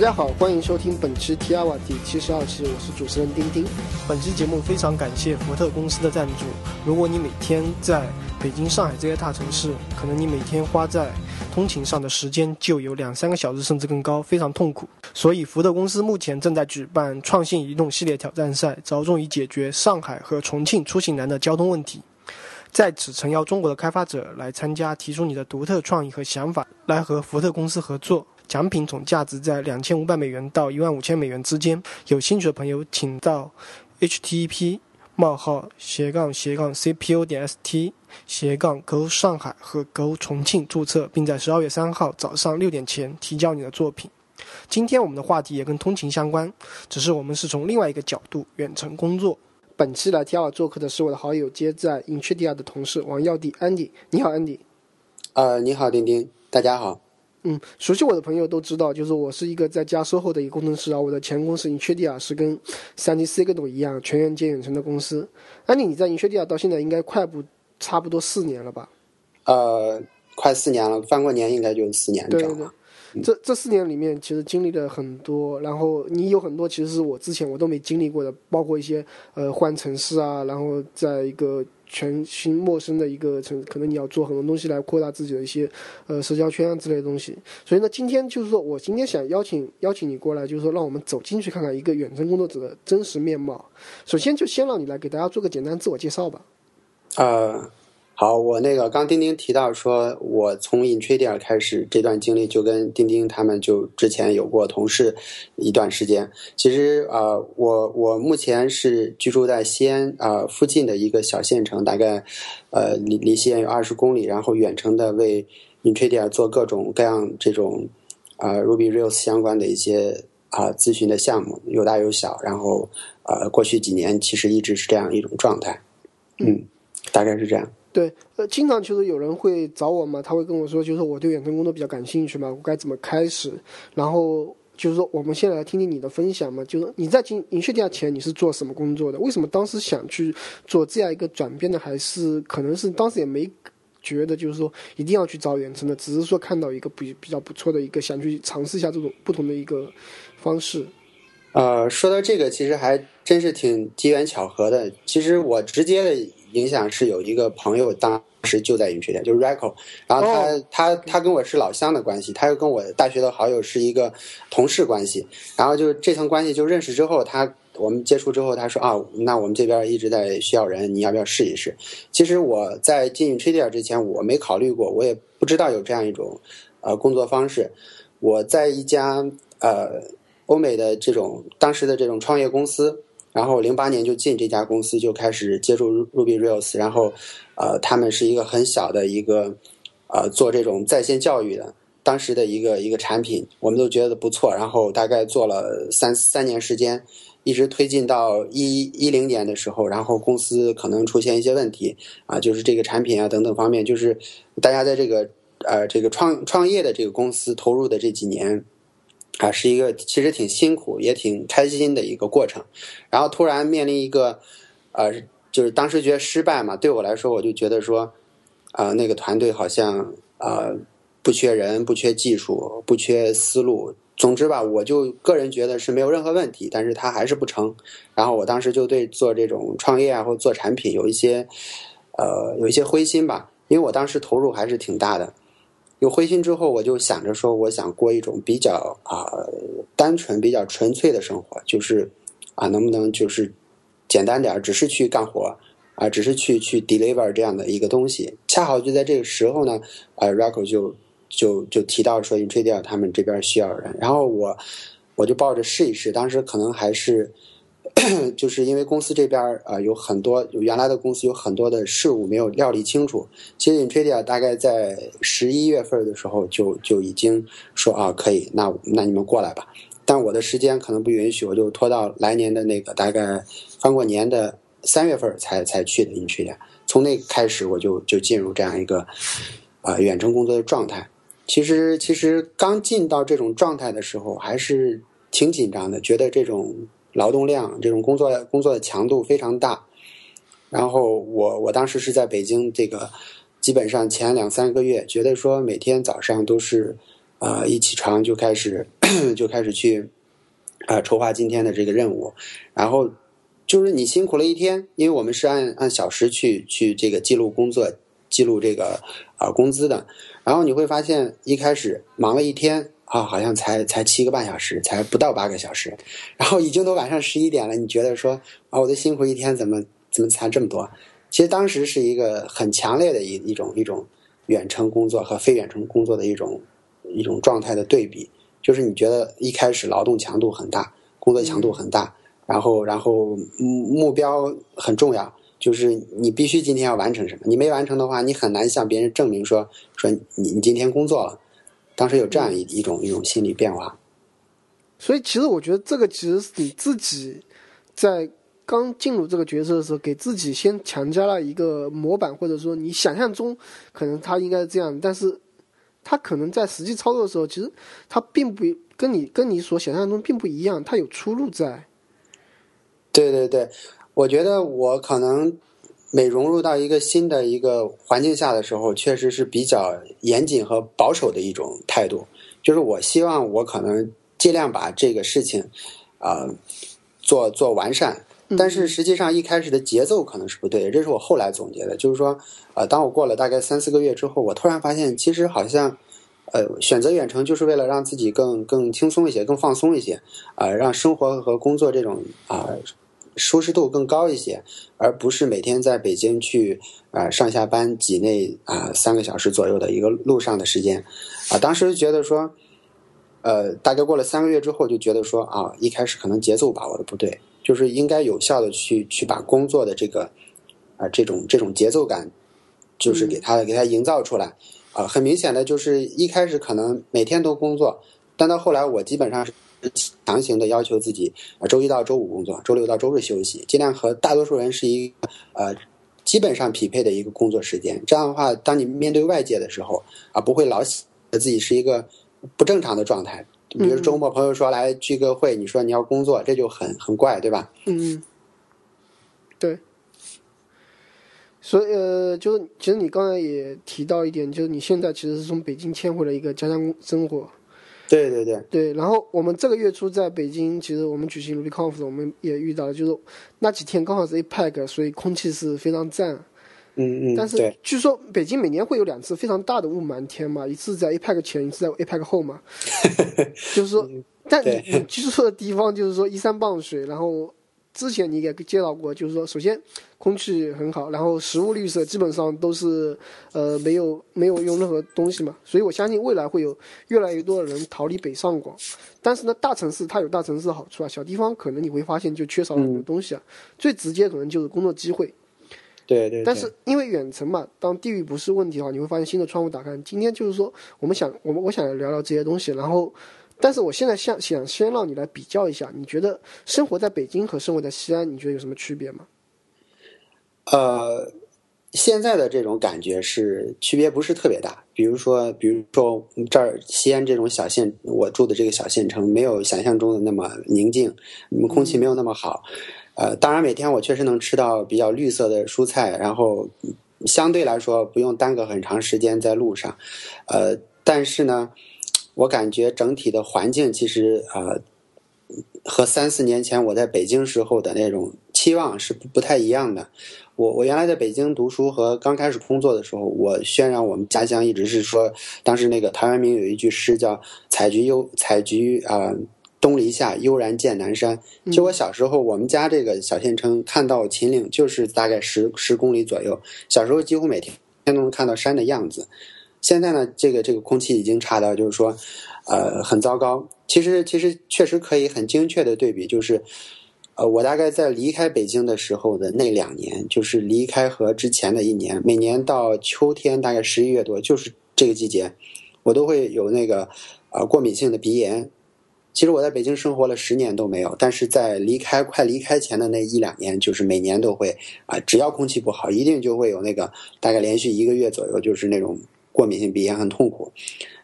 大家好，欢迎收听本期 T R 瓦第七十二期，我是主持人丁丁。本期节目非常感谢福特公司的赞助。如果你每天在北京、上海这些大城市，可能你每天花在通勤上的时间就有两三个小时，甚至更高，非常痛苦。所以，福特公司目前正在举办创新移动系列挑战赛，着重于解决上海和重庆出行难的交通问题。在此，诚邀中国的开发者来参加，提出你的独特创意和想法，来和福特公司合作。奖品总价值在两千五百美元到一万五千美元之间。有兴趣的朋友，请到 http: 冒号斜杠斜杠 cpo 点 st 斜杠 go 上海和 go 重庆注册，并在十二月三号早上六点前提交你的作品。今天我们的话题也跟通勤相关，只是我们是从另外一个角度远程工作。本期来 T 二做客的是我的好友，接在 Intridia 的同事王耀弟 Andy。你好，Andy。呃，你好，丁丁，大家好。嗯，熟悉我的朋友都知道，就是我是一个在家售后的一个工程师啊。我的前公司 Intridia 是跟三 D Signal 一样全员接远程的公司。安妮，你在 Intridia 到现在应该快不差不多四年了吧？呃，快四年了，翻过年应该就是四年对对对，这这四年里面其实经历了很多，然后你有很多其实是我之前我都没经历过的，包括一些呃换城市啊，然后在一个。全新陌生的一个城，可能你要做很多东西来扩大自己的一些呃社交圈啊之类的东西。所以呢，今天就是说我今天想邀请邀请你过来，就是说让我们走进去看看一个远程工作者的真实面貌。首先就先让你来给大家做个简单自我介绍吧。呃。好，我那个刚丁丁提到说，我从 Intridia 开始这段经历，就跟丁丁他们就之前有过同事一段时间。其实呃，我我目前是居住在西安啊附近的一个小县城，大概呃离离西安有二十公里，然后远程的为 Intridia 做各种各样这种啊 Ruby Rails 相关的一些啊咨询的项目，有大有小。然后呃，过去几年其实一直是这样一种状态，嗯，大概是这样。对，呃，经常就是有人会找我嘛，他会跟我说，就是我对远程工作比较感兴趣嘛，我该怎么开始？然后就是说，我们先来听听你的分享嘛，就是你在进银雀地下前你是做什么工作的？为什么当时想去做这样一个转变呢？还是可能是当时也没觉得就是说一定要去找远程的，只是说看到一个比比较不错的一个，想去尝试一下这种不同的一个方式。呃，说到这个，其实还真是挺机缘巧合的。其实我直接的。影响是有一个朋友当时就在云学店，就是 Rico，然后他他他跟我是老乡的关系，他又跟我大学的好友是一个同事关系，然后就这层关系就认识之后，他我们接触之后，他说啊，那我们这边一直在需要人，你要不要试一试？其实我在进 Trader 之前，我没考虑过，我也不知道有这样一种呃工作方式。我在一家呃欧美的这种当时的这种创业公司。然后零八年就进这家公司，就开始接触 Ruby Rails。然后，呃，他们是一个很小的一个，呃，做这种在线教育的，当时的一个一个产品，我们都觉得不错。然后大概做了三三年时间，一直推进到一一零年的时候，然后公司可能出现一些问题啊，就是这个产品啊等等方面，就是大家在这个呃这个创创业的这个公司投入的这几年。啊，是一个其实挺辛苦也挺开心的一个过程，然后突然面临一个，呃，就是当时觉得失败嘛。对我来说，我就觉得说，啊，那个团队好像啊不缺人，不缺技术，不缺思路。总之吧，我就个人觉得是没有任何问题，但是他还是不成。然后我当时就对做这种创业啊，或做产品有一些，呃，有一些灰心吧，因为我当时投入还是挺大的。有灰心之后，我就想着说，我想过一种比较啊单纯、比较纯粹的生活，就是啊，能不能就是简单点，只是去干活啊，只是去去 deliver 这样的一个东西。恰好就在这个时候呢，呃 r a c o 就就就提到说 i n t r a d i a 他们这边需要人，然后我我就抱着试一试，当时可能还是。就是因为公司这边啊有很多，原来的公司有很多的事务没有料理清楚。其实 Intridia 大概在十一月份的时候就就已经说啊可以，那那你们过来吧。但我的时间可能不允许，我就拖到来年的那个大概翻过年的三月份才才去的 Intridia。从那开始我就就进入这样一个啊远程工作的状态。其实其实刚进到这种状态的时候还是挺紧张的，觉得这种。劳动量这种工作工作的强度非常大，然后我我当时是在北京，这个基本上前两三个月觉得说每天早上都是，呃一起床就开始 就开始去啊筹划今天的这个任务，然后就是你辛苦了一天，因为我们是按按小时去去这个记录工作、记录这个啊工资的，然后你会发现一开始忙了一天啊，好像才才七个半小时，才不到八个小时，然后已经都晚上十一点了，你觉得说啊，我的辛苦一天怎么怎么才这么多？其实当时是一个很强烈的一一种一种远程工作和非远程工作的一种一种状态的对比，就是你觉得一开始劳动强度很大，工作强度很大，然后然后目目标很重要，就是你必须今天要完成什么，你没完成的话，你很难向别人证明说说你你今天工作了。当时有这样一一种一种心理变化。所以其实我觉得这个其实是你自己在。刚进入这个角色的时候，给自己先强加了一个模板，或者说你想象中可能他应该是这样，但是他可能在实际操作的时候，其实他并不跟你跟你所想象中并不一样，他有出入在。对对对，我觉得我可能每融入到一个新的一个环境下的时候，确实是比较严谨和保守的一种态度，就是我希望我可能尽量把这个事情啊做做完善。但是实际上一开始的节奏可能是不对的，这是我后来总结的。就是说，呃，当我过了大概三四个月之后，我突然发现，其实好像，呃，选择远程就是为了让自己更更轻松一些，更放松一些，啊，让生活和工作这种啊舒适度更高一些，而不是每天在北京去啊上下班挤那啊三个小时左右的一个路上的时间，啊，当时觉得说，呃，大概过了三个月之后，就觉得说啊，一开始可能节奏把握的不对。就是应该有效的去去把工作的这个啊这种这种节奏感，就是给他给他营造出来啊。很明显的就是一开始可能每天都工作，但到后来我基本上是强行的要求自己啊周一到周五工作，周六到周日休息，尽量和大多数人是一个呃基本上匹配的一个工作时间。这样的话，当你面对外界的时候啊，不会老觉得自己是一个不正常的状态。比如周末朋友说来聚个会，你说你要工作，这就很很怪，对吧？嗯，对。所以呃，就是其实你刚才也提到一点，就是你现在其实是从北京迁回了一个家乡生活。对对对。对，然后我们这个月初在北京，其实我们举行 RubyConf，我们也遇到了，就是那几天刚好是 APEC，所以空气是非常赞。嗯嗯，但是据说北京每年会有两次非常大的雾霾天嘛，一次在 APEC 前，一次在 APEC 后嘛。就是说，但你你居住的地方就是说依山傍水，然后之前你也介绍过，就是说首先空气很好，然后食物绿色，基本上都是呃没有没有用任何东西嘛，所以我相信未来会有越来越多的人逃离北上广。但是呢，大城市它有大城市的好处啊，小地方可能你会发现就缺少很多东西啊，最直接可能就是工作机会。对对，但是因为远程嘛，当地域不是问题的话，你会发现新的窗户打开。今天就是说，我们想，我们我想聊聊这些东西。然后，但是我现在想想先让你来比较一下，你觉得生活在北京和生活在西安，你觉得有什么区别吗？呃，现在的这种感觉是区别不是特别大。比如说，比如说这儿西安这种小县，我住的这个小县城没有想象中的那么宁静，空气没有那么好。呃，当然每天我确实能吃到比较绿色的蔬菜，然后相对来说不用耽搁很长时间在路上，呃，但是呢，我感觉整体的环境其实呃和三四年前我在北京时候的那种期望是不不太一样的。我我原来在北京读书和刚开始工作的时候，我渲染我们家乡一直是说，当时那个陶渊明有一句诗叫“采菊悠采菊啊”。东篱下，悠然见南山。就我小时候，我们家这个小县城看到秦岭就是大概十十公里左右。小时候几乎每天都能看到山的样子。现在呢，这个这个空气已经差到就是说，呃，很糟糕。其实其实确实可以很精确的对比，就是，呃，我大概在离开北京的时候的那两年，就是离开和之前的一年，每年到秋天大概十一月多，就是这个季节，我都会有那个呃过敏性的鼻炎。其实我在北京生活了十年都没有，但是在离开快离开前的那一两年，就是每年都会啊，只要空气不好，一定就会有那个大概连续一个月左右，就是那种过敏性鼻炎，很痛苦。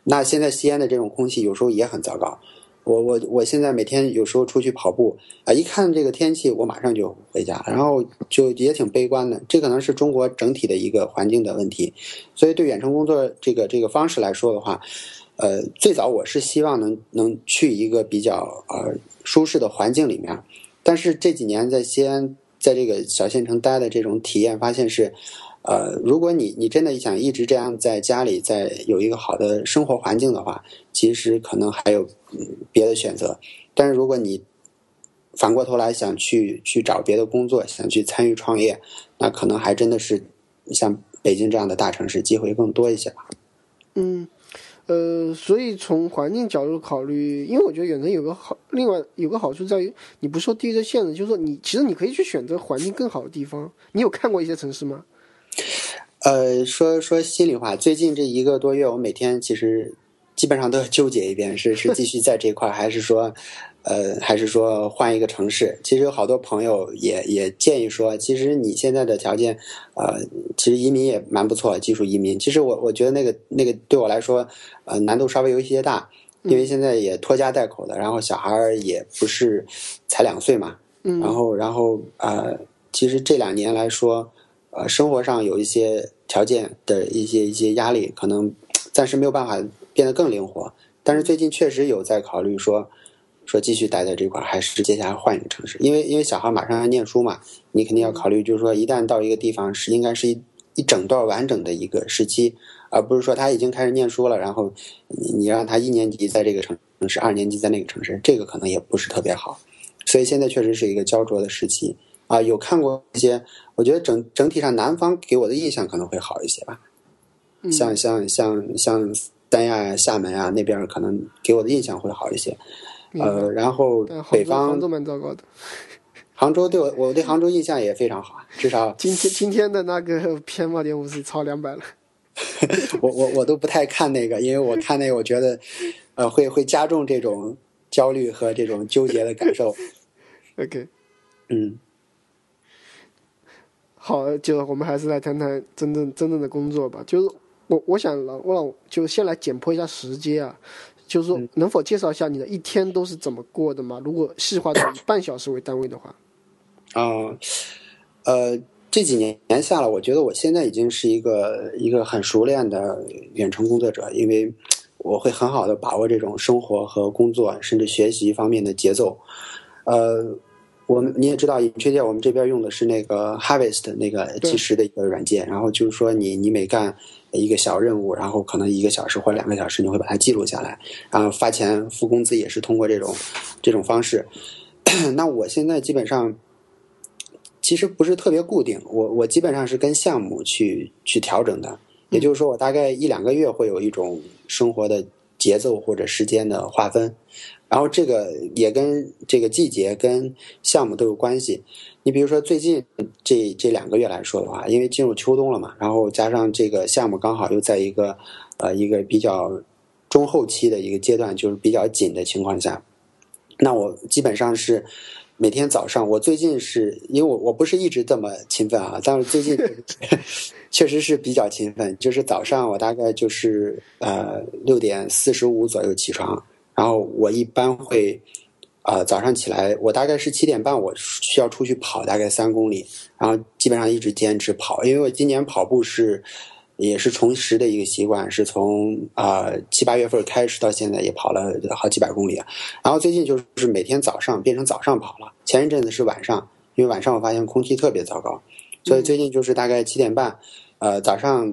那现在西安的这种空气有时候也很糟糕。我我我现在每天有时候出去跑步啊，一看这个天气，我马上就回家，然后就也挺悲观的。这可能是中国整体的一个环境的问题。所以对远程工作这个这个方式来说的话。呃，最早我是希望能能去一个比较呃舒适的环境里面，但是这几年在西安，在这个小县城待的这种体验，发现是，呃，如果你你真的想一直这样在家里在有一个好的生活环境的话，其实可能还有别的选择。但是如果你反过头来想去去找别的工作，想去参与创业，那可能还真的是像北京这样的大城市机会更多一些吧。嗯。呃，所以从环境角度考虑，因为我觉得远程有个好，另外有个好处在于，你不受地域的限制，就是说你其实你可以去选择环境更好的地方。你有看过一些城市吗？呃，说说心里话，最近这一个多月，我每天其实基本上都要纠结一遍，是是继续在这块，还是说。呃，还是说换一个城市？其实有好多朋友也也建议说，其实你现在的条件，呃，其实移民也蛮不错，技术移民。其实我我觉得那个那个对我来说，呃，难度稍微有一些大，因为现在也拖家带口的，然后小孩儿也不是才两岁嘛，嗯，然后然后呃，其实这两年来说，呃，生活上有一些条件的一些一些压力，可能暂时没有办法变得更灵活。但是最近确实有在考虑说。说继续待在这块儿，还是接下来换一个城市？因为因为小孩马上要念书嘛，你肯定要考虑，就是说一旦到一个地方，是应该是一一整段完整的一个时期，而不是说他已经开始念书了，然后你你让他一年级在这个城市，二年级在那个城市，这个可能也不是特别好。所以现在确实是一个焦灼的时期啊。有看过一些，我觉得整整体上南方给我的印象可能会好一些吧，像像像像三亚呀、厦门啊那边，可能给我的印象会好一些。呃，然后北方杭州蛮糟糕的。杭州对我，我对杭州印象也非常好，至少 今天今天的那个 PM 二点五是超两百了。我我我都不太看那个，因为我看那个，我觉得呃会会加重这种焦虑和这种纠结的感受。OK，嗯，好，就我们还是来谈谈真正真正的工作吧。就是我我想让我让就先来简破一下时间啊。就是说，能否介绍一下你的一天都是怎么过的吗？如果细化到以半小时为单位的话。啊，呃，这几年年下来，我觉得我现在已经是一个一个很熟练的远程工作者，因为我会很好的把握这种生活和工作，甚至学习方面的节奏。呃，我们你也知道，确切我们这边用的是那个 Harvest 那个计时的一个软件，然后就是说，你你每干。一个小任务，然后可能一个小时或两个小时，你会把它记录下来，然后发钱付工资也是通过这种这种方式。那我现在基本上其实不是特别固定，我我基本上是跟项目去去调整的，也就是说，我大概一两个月会有一种生活的节奏或者时间的划分，然后这个也跟这个季节跟项目都有关系。你比如说最近这这两个月来说的话，因为进入秋冬了嘛，然后加上这个项目刚好又在一个呃一个比较中后期的一个阶段，就是比较紧的情况下，那我基本上是每天早上，我最近是因为我我不是一直这么勤奋啊，但是最近确实是比较勤奋，就是早上我大概就是呃六点四十五左右起床，然后我一般会。呃，早上起来，我大概是七点半，我需要出去跑大概三公里，然后基本上一直坚持跑，因为我今年跑步是也是重拾的一个习惯，是从啊七八月份开始到现在也跑了好几百公里，然后最近就是每天早上变成早上跑了，前一阵子是晚上，因为晚上我发现空气特别糟糕，所以最近就是大概七点半，呃早上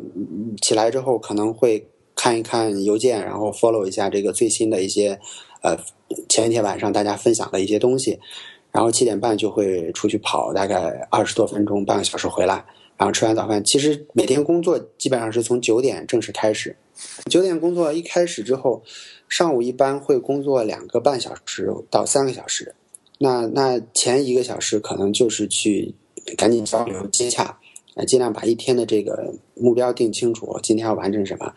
起来之后可能会看一看邮件，然后 follow 一下这个最新的一些。呃，前一天晚上大家分享的一些东西，然后七点半就会出去跑，大概二十多分钟，半个小时回来，然后吃完早饭。其实每天工作基本上是从九点正式开始，九点工作一开始之后，上午一般会工作两个半小时到三个小时。那那前一个小时可能就是去赶紧交流接洽，呃，尽量把一天的这个目标定清楚，今天要完成什么。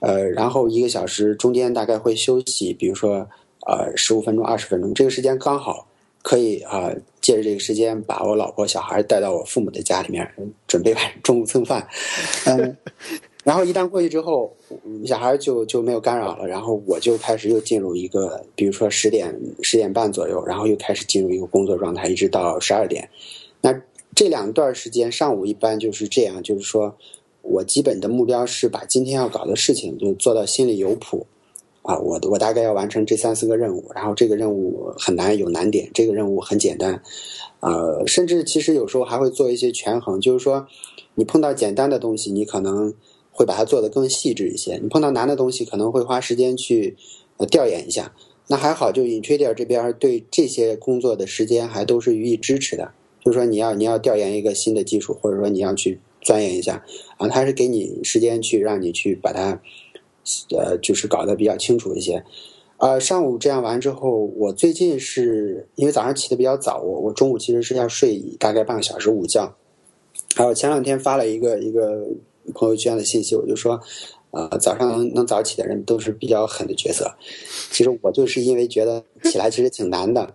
呃，然后一个小时中间大概会休息，比如说呃十五分钟、二十分钟，这个时间刚好可以啊，借着这个时间把我老婆、小孩带到我父母的家里面，准备晚中午蹭饭。嗯，然后一旦过去之后，小孩就就没有干扰了，然后我就开始又进入一个，比如说十点、十点半左右，然后又开始进入一个工作状态，一直到十二点。那这两段时间，上午一般就是这样，就是说。我基本的目标是把今天要搞的事情就做到心里有谱，啊，我我大概要完成这三四个任务，然后这个任务很难有难点，这个任务很简单，呃，甚至其实有时候还会做一些权衡，就是说你碰到简单的东西，你可能会把它做得更细致一些；你碰到难的东西，可能会花时间去呃调研一下。那还好，就 Intrader 这边对这些工作的时间还都是予以支持的。就是说你要你要调研一个新的技术，或者说你要去钻研一下啊，他是给你时间去让你去把它。呃，就是搞得比较清楚一些。呃，上午这样完之后，我最近是因为早上起的比较早，我我中午其实是要睡大概半个小时午觉。还有前两天发了一个一个朋友圈的信息，我就说，呃，早上能能早起的人都是比较狠的角色。其实我就是因为觉得起来其实挺难的，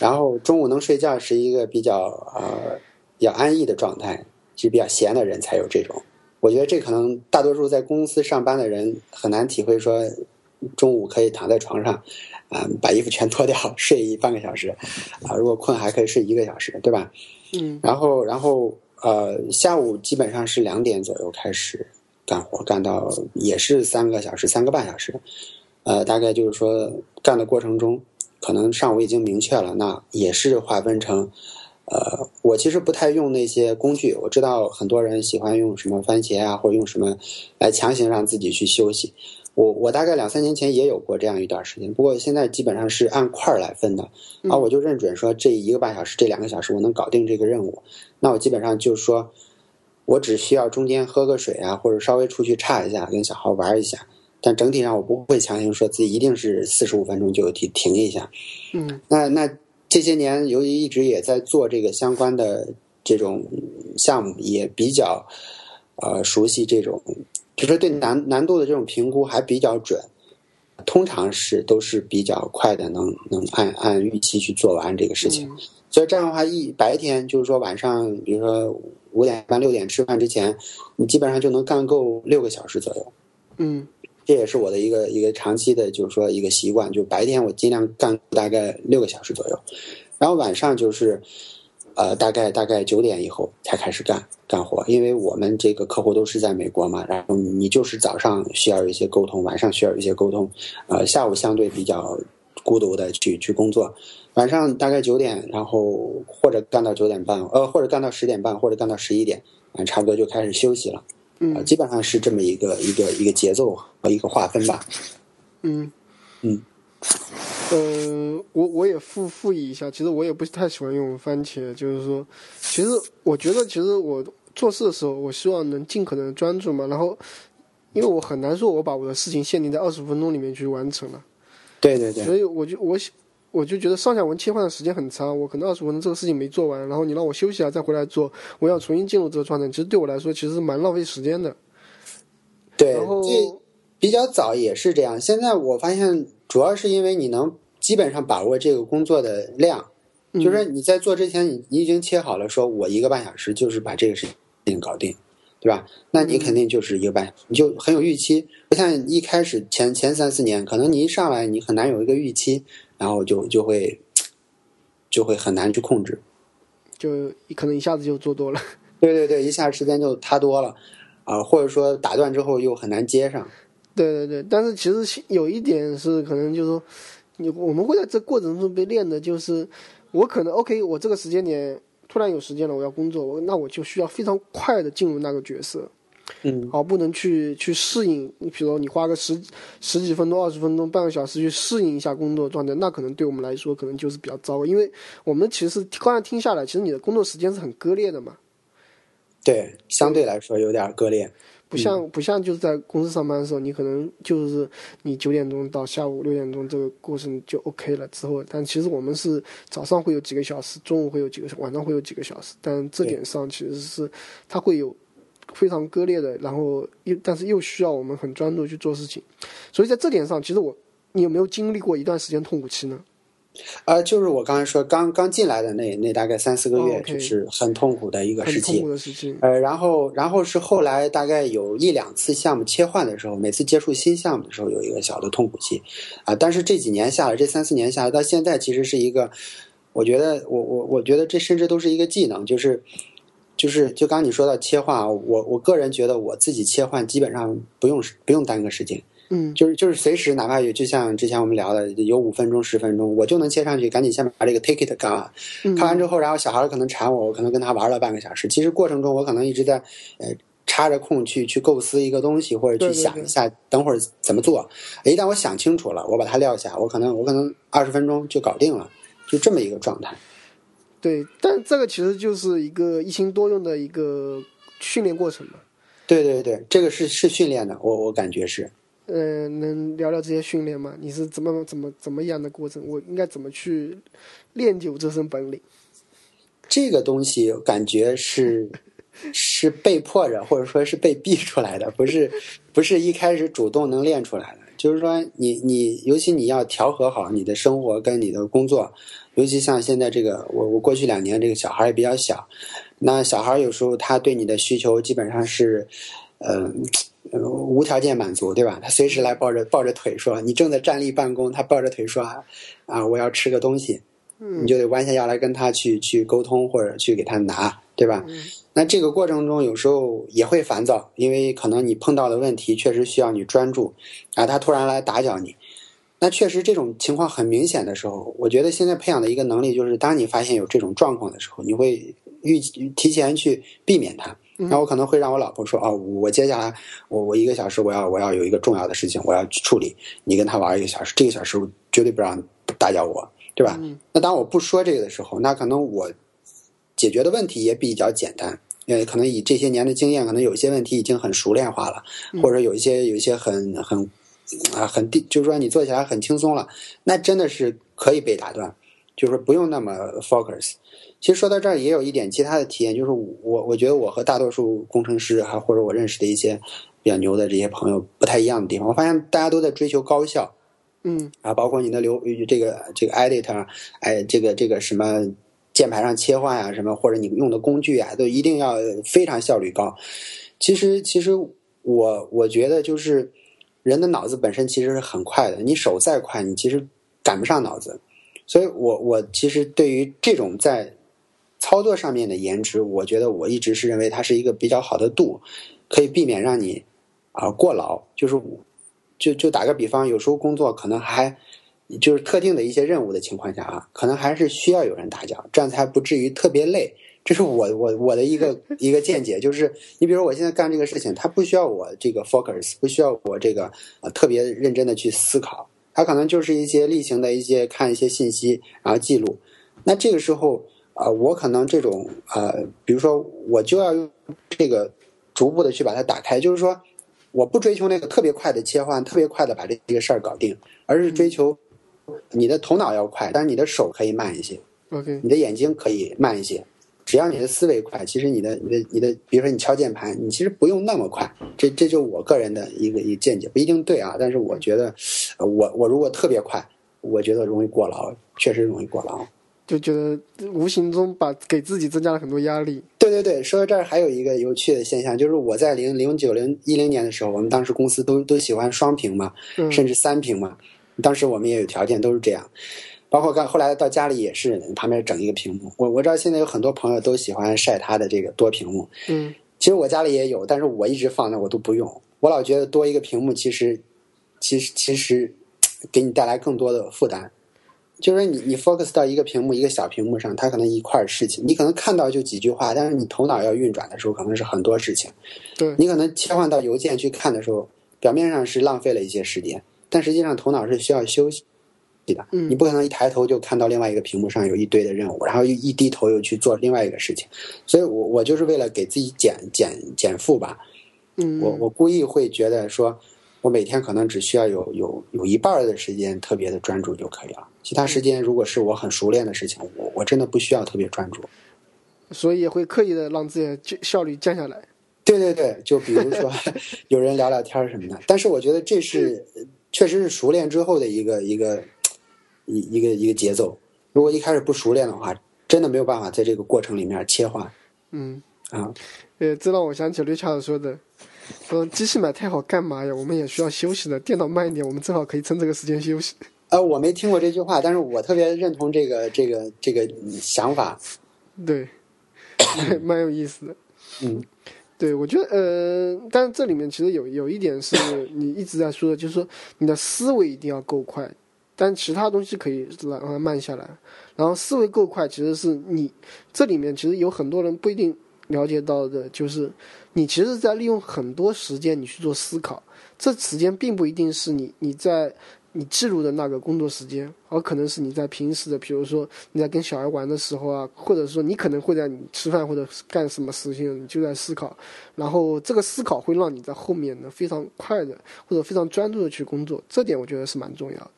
然后中午能睡觉是一个比较呃比较安逸的状态，其实比较闲的人才有这种。我觉得这可能大多数在公司上班的人很难体会，说中午可以躺在床上，啊，把衣服全脱掉睡一半个小时，啊，如果困还可以睡一个小时，对吧？嗯。然后，然后，呃，下午基本上是两点左右开始干活，干到也是三个小时、三个半小时，呃，大概就是说干的过程中，可能上午已经明确了，那也是划分成。呃，我其实不太用那些工具。我知道很多人喜欢用什么番茄啊，或者用什么来强行让自己去休息。我我大概两三年前也有过这样一段时间，不过现在基本上是按块儿来分的。啊，我就认准说这一个半小时、这两个小时我能搞定这个任务，那我基本上就是说，我只需要中间喝个水啊，或者稍微出去岔一下，跟小孩玩一下。但整体上我不会强行说自己一定是四十五分钟就停停一下。嗯，那那。这些年，由于一直也在做这个相关的这种项目，也比较呃熟悉这种，就是对难难度的这种评估还比较准，通常是都是比较快的，能能按按预期去做完这个事情。所以这样的话，一白天就是说晚上，比如说五点半六点吃饭之前，你基本上就能干够六个小时左右。嗯。这也是我的一个一个长期的，就是说一个习惯，就白天我尽量干大概六个小时左右，然后晚上就是，呃，大概大概九点以后才开始干干活，因为我们这个客户都是在美国嘛，然后你就是早上需要一些沟通，晚上需要一些沟通，呃，下午相对比较孤独的去去工作，晚上大概九点，然后或者干到九点半，呃，或者干到十点半，或者干到十一点，啊，差不多就开始休息了。嗯，基本上是这么一个一个一个节奏和一个划分吧。嗯嗯，呃，我我也复复议一下，其实我也不太喜欢用番茄，就是说，其实我觉得，其实我做事的时候，我希望能尽可能专注嘛。然后，因为我很难说我把我的事情限定在二十分钟里面去完成了。对对对。所以我就我想。我就觉得上下文切换的时间很长，我可能二十分钟这个事情没做完，然后你让我休息啊再回来做，我要重新进入这个状态，其实对我来说其实蛮浪费时间的。对，然后比较早也是这样。现在我发现主要是因为你能基本上把握这个工作的量，就是你在做之前你你已经切好了，说我一个半小时就是把这个事情搞定，对吧？那你肯定就是一个半，你就很有预期。不像一开始前前三四年，可能你一上来你很难有一个预期。然后就就会就会很难去控制，就可能一下子就做多了。对对对，一下时间就塌多了，啊，或者说打断之后又很难接上。对对对，但是其实有一点是可能就是说，你我们会在这过程中被练的，就是我可能 OK，我这个时间点突然有时间了，我要工作，我那我就需要非常快的进入那个角色。嗯，好，不能去去适应。你比如你花个十十几分钟、二十分钟、半个小时去适应一下工作状态，那可能对我们来说可能就是比较糟。因为我们其实刚才听下来，其实你的工作时间是很割裂的嘛。对，相对来说有点割裂。不像不像就是在公司上班的时候，你可能就是你九点钟到下午六点钟这个过程就 OK 了之后，但其实我们是早上会有几个小时，中午会有几个，晚上会有几个小时，但这点上其实是它会有。非常割裂的，然后又但是又需要我们很专注去做事情，所以在这点上，其实我你有没有经历过一段时间痛苦期呢？呃，就是我刚才说刚刚进来的那那大概三四个月，就是很痛苦的一个时期。痛苦的时期。呃，然后然后是后来大概有一两次项目切换的时候，每次接触新项目的时候有一个小的痛苦期，啊，但是这几年下来，这三四年下来到现在，其实是一个，我觉得我我我觉得这甚至都是一个技能，就是。就是就刚你说到切换，我我个人觉得我自己切换基本上不用不用耽搁时间，嗯，就是就是随时哪怕有，就像之前我们聊的，有五分钟、十分钟，我就能切上去，赶紧先把这个 ticket 干完。嗯看完之后，然后小孩可能缠我，我可能跟他玩了半个小时。其实过程中我可能一直在呃插着空去去构思一个东西，或者去想一下等会儿怎么做。一旦我想清楚了，我把它撂下，我可能我可能二十分钟就搞定了，就这么一个状态。对，但这个其实就是一个一心多用的一个训练过程嘛。对对对，这个是是训练的，我我感觉是。呃，能聊聊这些训练吗？你是怎么怎么怎么样的过程？我应该怎么去练就这身本领？这个东西感觉是 是被迫着，或者说是被逼出来的，不是不是一开始主动能练出来的。就是说你，你尤其你要调和好你的生活跟你的工作，尤其像现在这个，我我过去两年这个小孩也比较小，那小孩有时候他对你的需求基本上是，嗯、呃，无条件满足，对吧？他随时来抱着抱着腿说，你正在站立办公，他抱着腿说啊，我要吃个东西，你就得弯下腰来跟他去去沟通或者去给他拿，对吧？那这个过程中有时候也会烦躁，因为可能你碰到的问题确实需要你专注，啊，他突然来打搅你，那确实这种情况很明显的时候，我觉得现在培养的一个能力就是，当你发现有这种状况的时候，你会预提前去避免它。那我可能会让我老婆说，哦，我接下来我我一个小时我要我要有一个重要的事情我要去处理，你跟他玩一个小时，这个小时绝对不让打搅我，对吧？那当我不说这个的时候，那可能我解决的问题也比较简单。呃，可能以这些年的经验，可能有些问题已经很熟练化了，或者有一些有一些很很啊很低，就是说你做起来很轻松了，那真的是可以被打断，就是说不用那么 focus。其实说到这儿，也有一点其他的体验，就是我我觉得我和大多数工程师还或者我认识的一些比较牛的这些朋友不太一样的地方，我发现大家都在追求高效，嗯啊，包括你的流这个这个 editor，哎，这个这个什么键盘上切换啊，什么或者你用的工具啊，都一定要非常效率高。其实其实我我觉得就是人的脑子本身其实是很快的，你手再快，你其实赶不上脑子。所以我我其实对于这种在操作上面的延迟，我觉得我一直是认为它是一个比较好的度，可以避免让你啊、过劳。就是就就打个比方，有时候工作可能还就是特定的一些任务的情况下啊，可能还是需要有人打搅，这样才不至于特别累。这是我我我的一个 一个见解，就是你比如我现在干这个事情，它不需要我这个 focus，不需要我这个呃特别认真的去思考，它可能就是一些例行的一些看一些信息，然后记录。那这个时候啊、呃我可能这种呃，比如说我就要用这个逐步的去把它打开，就是说我不追求那个特别快的切换，特别快的把这这个事儿搞定，而是追求你的头脑要快，但是你的手可以慢一些，，OK，你的眼睛可以慢一些。只要你的思维快，其实你的、你的、你的，比如说你敲键盘，你其实不用那么快。这这就我个人的一个一个见解，不一定对啊。但是我觉得，呃我我如果特别快，我觉得容易过劳，确实容易过劳。就觉得无形中把给自己增加了很多压力。对对对，说到这儿还有一个有趣的现象，就是我在零零九零一零年的时候，我们当时公司都都喜欢双屏嘛，嗯甚至三屏嘛。当时我们也有条件，都是这样。包括刚后来到家里也是，旁边整一个屏幕。我我知道现在有很多朋友都喜欢晒他的这个多屏幕，嗯其实我家里也有，但是我一直放那我都不用。我老觉得多一个屏幕，其实其实其 实给你带来更多的负担。就是你你 focus 到一个屏幕一个小屏幕上，它可能一块儿事情，你可能看到就几句话，但是你头脑要运转的时候，可能是很多事情。对，你可能切换到邮件去看的时候，表面上是浪费了一些时间，但实际上头脑是需要休息的。嗯你不可能一抬头就看到另外一个屏幕上有一堆的任务，然后一低头又去做另外一个事情。所以我我就是为了给自己减减减负吧，嗯，我我故意会觉得说，我每天可能只需要有有有一半儿的时间特别的专注就可以了，其他时间如果是我很熟练的事情，我我真的不需要特别专注。所以也会刻意的让自己的效效率降下来。对对对，就比如说有人聊聊天儿什么的，但是我觉得这是确实是熟练之后的一个一个一一个一个节奏。如果一开始不熟练的话，真的没有办法在这个过程里面切换嗯，啊。呃，这让我想起 Richard 说的，说机器买太好干嘛呀？我们也需要休息的。电脑慢一点，我们正好可以趁这个时间休息。呃，我没听过这句话，但是我特别认同这个这个这个嗯想法。对，蛮蛮有意思的。嗯，对，我觉得呃，但是这里面其实有有一点是你一直在说的，就是说你的思维一定要够快，但其他东西可以让它慢下来。然后思维够快，其实是你这里面其实有很多人不一定了解到的，就是你其实在利用很多时间你去做思考，这时间并不一定是你你在。你记录的那个工作时间，而可能是你在平时的，比如说你在跟小孩玩的时候啊，或者说你可能会在你吃饭或者干什么事情，你就在思考，然后这个思考会让你在后面呢非常快的或者非常专注的去工作，这点我觉得是蛮重要的。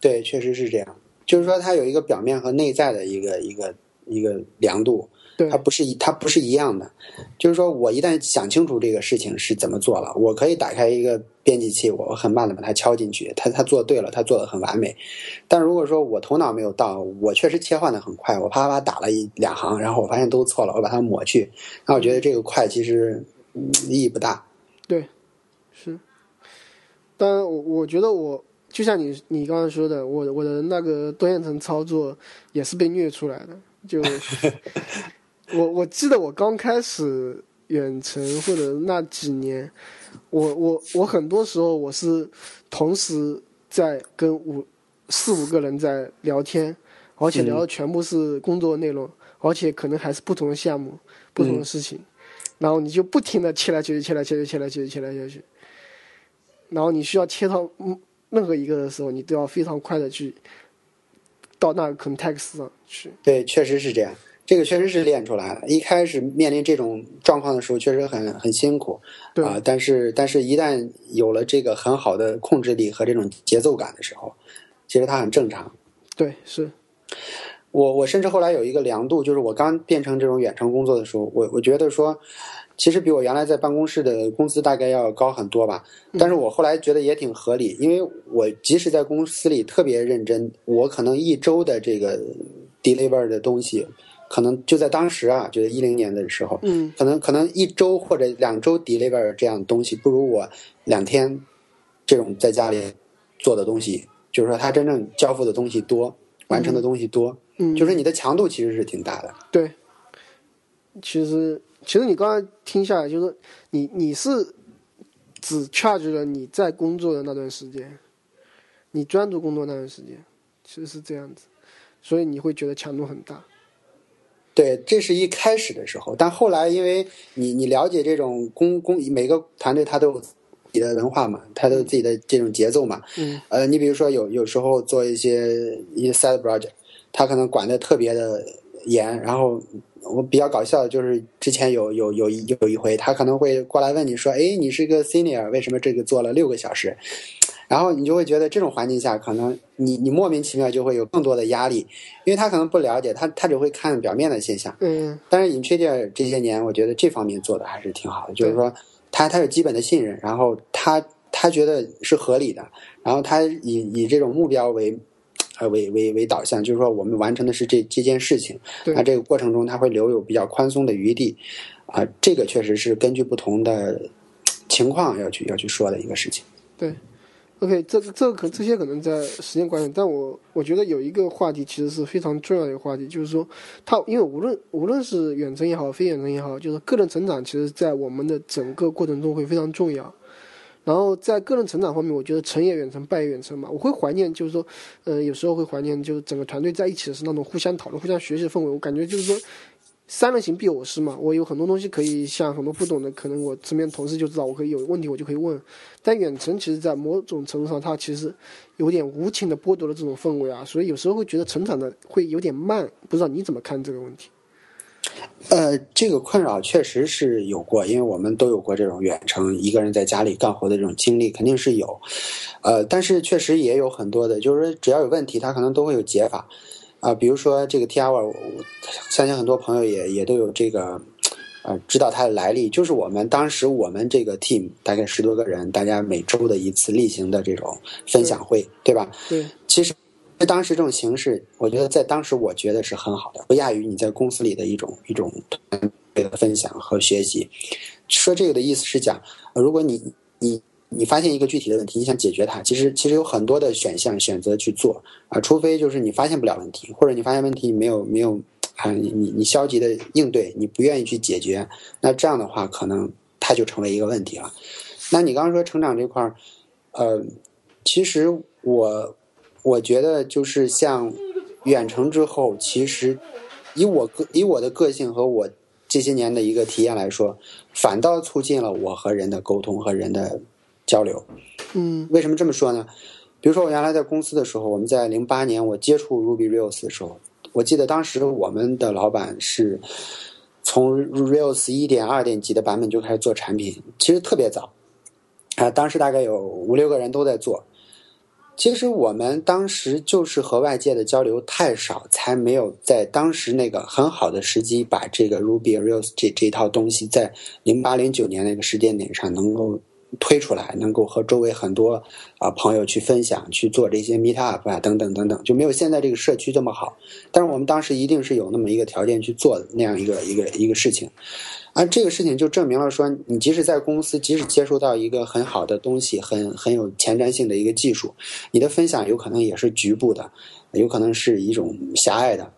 对，确实是这样，就是说它有一个表面和内在的一个一个一个量度。它不是一，它不是一样的，就是说我一旦想清楚这个事情是怎么做了，我可以打开一个编辑器，我很慢的把它敲进去，它它做对了，它做的很完美。但如果说我头脑没有到，我确实切换的很快，我啪啪打了一两行，然后我发现都错了，我把它抹去，那我觉得这个快其实意义不大。对，是。但，我我觉得我就像你你刚才说的，我我的那个多线程操作也是被虐出来的，就。我我记得我刚开始远程或者那几年，我我我很多时候我是同时在跟五四五个人在聊天，而且聊的全部是工作内容，而且可能还是不同的项目、不同的事情，然后你就不停的切来切去、切来切去、切来切去、切来切去，然后你需要切到任何一个的时候，你都要非常快的去到那个 context 上去。对，确实是这样。这个确实是练出来了。一开始面临这种状况的时候，确实很很辛苦，啊，但是但是一旦有了这个很好的控制力和这种节奏感的时候，其实它很正常。对，是。我我甚至后来有一个量度，就是我刚变成这种远程工作的时候，我我觉得说，其实比我原来在办公室的工资大概要高很多吧。但是我后来觉得也挺合理，因为我即使在公司里特别认真，我可能一周的这个 deliver 的东西。可能就在当时啊，就是一零年的时候，嗯，可能可能一周或者两周 deliver 这样东西，不如我两天这种在家里做的东西，就是说他真正交付的东西多，完成的东西多，嗯，就是你的强度其实是挺大的。对，其实其实你刚刚听下来，就是你你是只 charge 了你在工作的那段时间，你专注工作那段时间，其实是这样子，所以你会觉得强度很大。对，这是一开始的时候，但后来因为你你了解这种工工每个团队它都有自己的文化嘛，它都有自己的这种节奏嘛。嗯。呃，你比如说有有时候做一些一些 side project，他可能管的特别的严，然后我比较搞笑的就是之前有有有有一回，他可能会过来问你说：“哎，你是个 senior，为什么这个做了六个小时？”然后你就会觉得这种环境下，可能你你莫名其妙就会有更多的压力，因为他可能不了解，他他只会看表面的现象。嗯。但是 Intuit 这些年，我觉得这方面做的还是挺好的，就是说他他有基本的信任，然后他他觉得是合理的，然后他以以这种目标为呃为为为导向，就是说我们完成的是这这件事情，那这个过程中它会留有比较宽松的余地，啊，这个确实是根据不同的情况要去要去说的一个事情。对。OK，这个这个可这些可能在时间观念，但我我觉得有一个话题其实是非常重要的一个话题，就是说，它因为无论无论是远程也好，非远程也好，就是个人成长，其实在我们的整个过程中会非常重要。然后在个人成长方面，我觉得成也远程，败也远程嘛。我会怀念，就是说，呃，有时候会怀念，就是整个团队在一起的是那种互相讨论、互相学习的氛围。我感觉就是说。三人行必有我师嘛，我有很多东西可以向很多不懂的，可能我身边同事就知道，我可以有问题我就可以问。但远程其实，在某种程度上，它其实有点无情的剥夺了这种氛围啊，所以有时候会觉得成长的会有点慢。不知道你怎么看这个问题？呃，这个困扰确实是有过，因为我们都有过这种远程一个人在家里干活的这种经历，肯定是有。呃，但是确实也有很多的，就是只要有问题，他可能都会有解法。啊，比如说这个 T R，我相信很多朋友也也都有这个，呃，知道它的来历。就是我们当时我们这个 team 大概十多个人，大家每周的一次例行的这种分享会，对吧？对。其实在当时这种形式，我觉得在当时我觉得是很好的，不亚于你在公司里的一种一种团队的分享和学习。说这个的意思是讲，如果你你。你发现一个具体的问题，你想解决它，其实其实有很多的选项选择去做啊，除非就是你发现不了问题，或者你发现问题没有没有啊，你你你消极的应对，你不愿意去解决，那这样的话，可能它就成为一个问题了。那你刚刚说成长这块儿，呃，其实我我觉得就是像远程之后，其实以我个以我的个性和我这些年的一个体验来说，反倒促进了我和人的沟通和人的交流。嗯，为什么这么说呢？比如说我原来在公司的时候，我们在零八年我接触 Ruby Rails 的时候。我记得当时我们的老板是从 Rails 一点二点几的版本就开始做产品，其实特别早啊，当时大概有五六个人都在做。其实我们当时就是和外界的交流太少，才没有在当时那个很好的时机把这个 Ruby Rails 这这套东西在零八零九年那个时间点上能够。推出来，能够和周围很多啊朋友去分享，去做这些 meet up 啊，等等等等，就没有现在这个社区这么好。但是我们当时一定是有那么一个条件去做那样一个一个一个事情，而这个事情就证明了说，你即使在公司，即使接触到一个很好的东西，很很有前瞻性的一个技术，你的分享有可能也是局部的，有可能是一种狭隘的。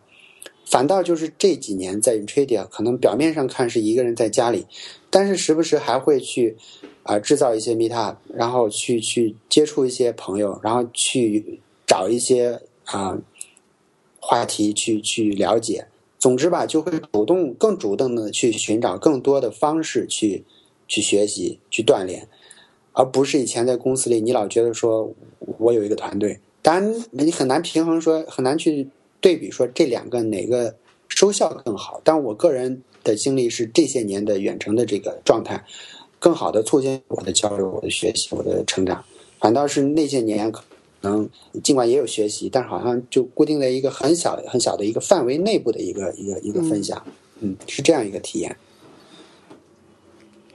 反倒就是这几年在 Intradia，可能表面上看是一个人在家里，但是时不时还会去。啊，制造一些 meet up，然后去去接触一些朋友，然后去找一些啊话题去去了解。总之吧，就会主动更主动的去寻找更多的方式去去学习、去锻炼，而不是以前在公司里，你老觉得说我有一个团队，当然你很难平衡说，很难去对比说这两个哪个收效更好。但我个人的经历是这些年的远程的这个状态。更好的促进我的交流、我的学习、我的成长，反倒是那些年能尽管也有学习，但是好像就固定在一个很小、很小的一个范围内部的一个一个一个分享，嗯，是这样一个体验。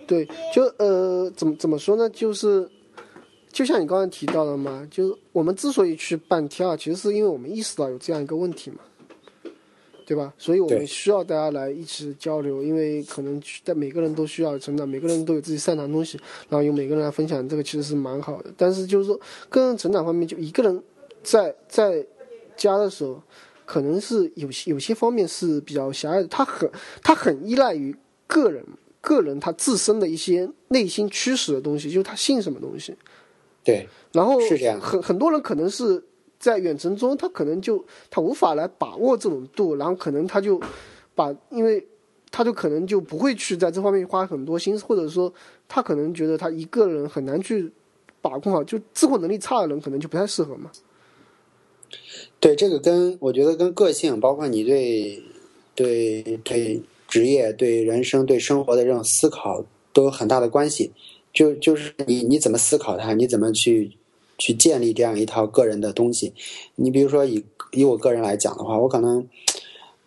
对，就呃，怎么怎么说呢？就是就像你刚才提到的嘛，就是我们之所以去办 T 二，其实是因为我们意识到有这样一个问题嘛。对吧？所以我们需要大家来一起交流，因为可能在每个人都需要成长，每个人都有自己擅长的东西，然后由每个人来分享，这个其实是蛮好的。但是就是说，个人成长方面，就一个人在在家的时候，可能是有些有些方面是比较狭隘的，他很他很依赖于个人个人他自身的一些内心驱使的东西，就是他信什么东西。对，然后是这样，很很多人可能是。在远程中，他可能就他无法来把握这种度，然后可能他就把，因为他就可能就不会去在这方面花很多心思，或者说他可能觉得他一个人很难去把控好，就自控能力差的人可能就不太适合嘛。对，这个跟我觉得跟个性，包括你对对对职业、对人生、对生活的这种思考都有很大的关系。就就是你你怎么思考它，你怎么去。去建立这样一套个人的东西，你比如说以以我个人来讲的话，我可能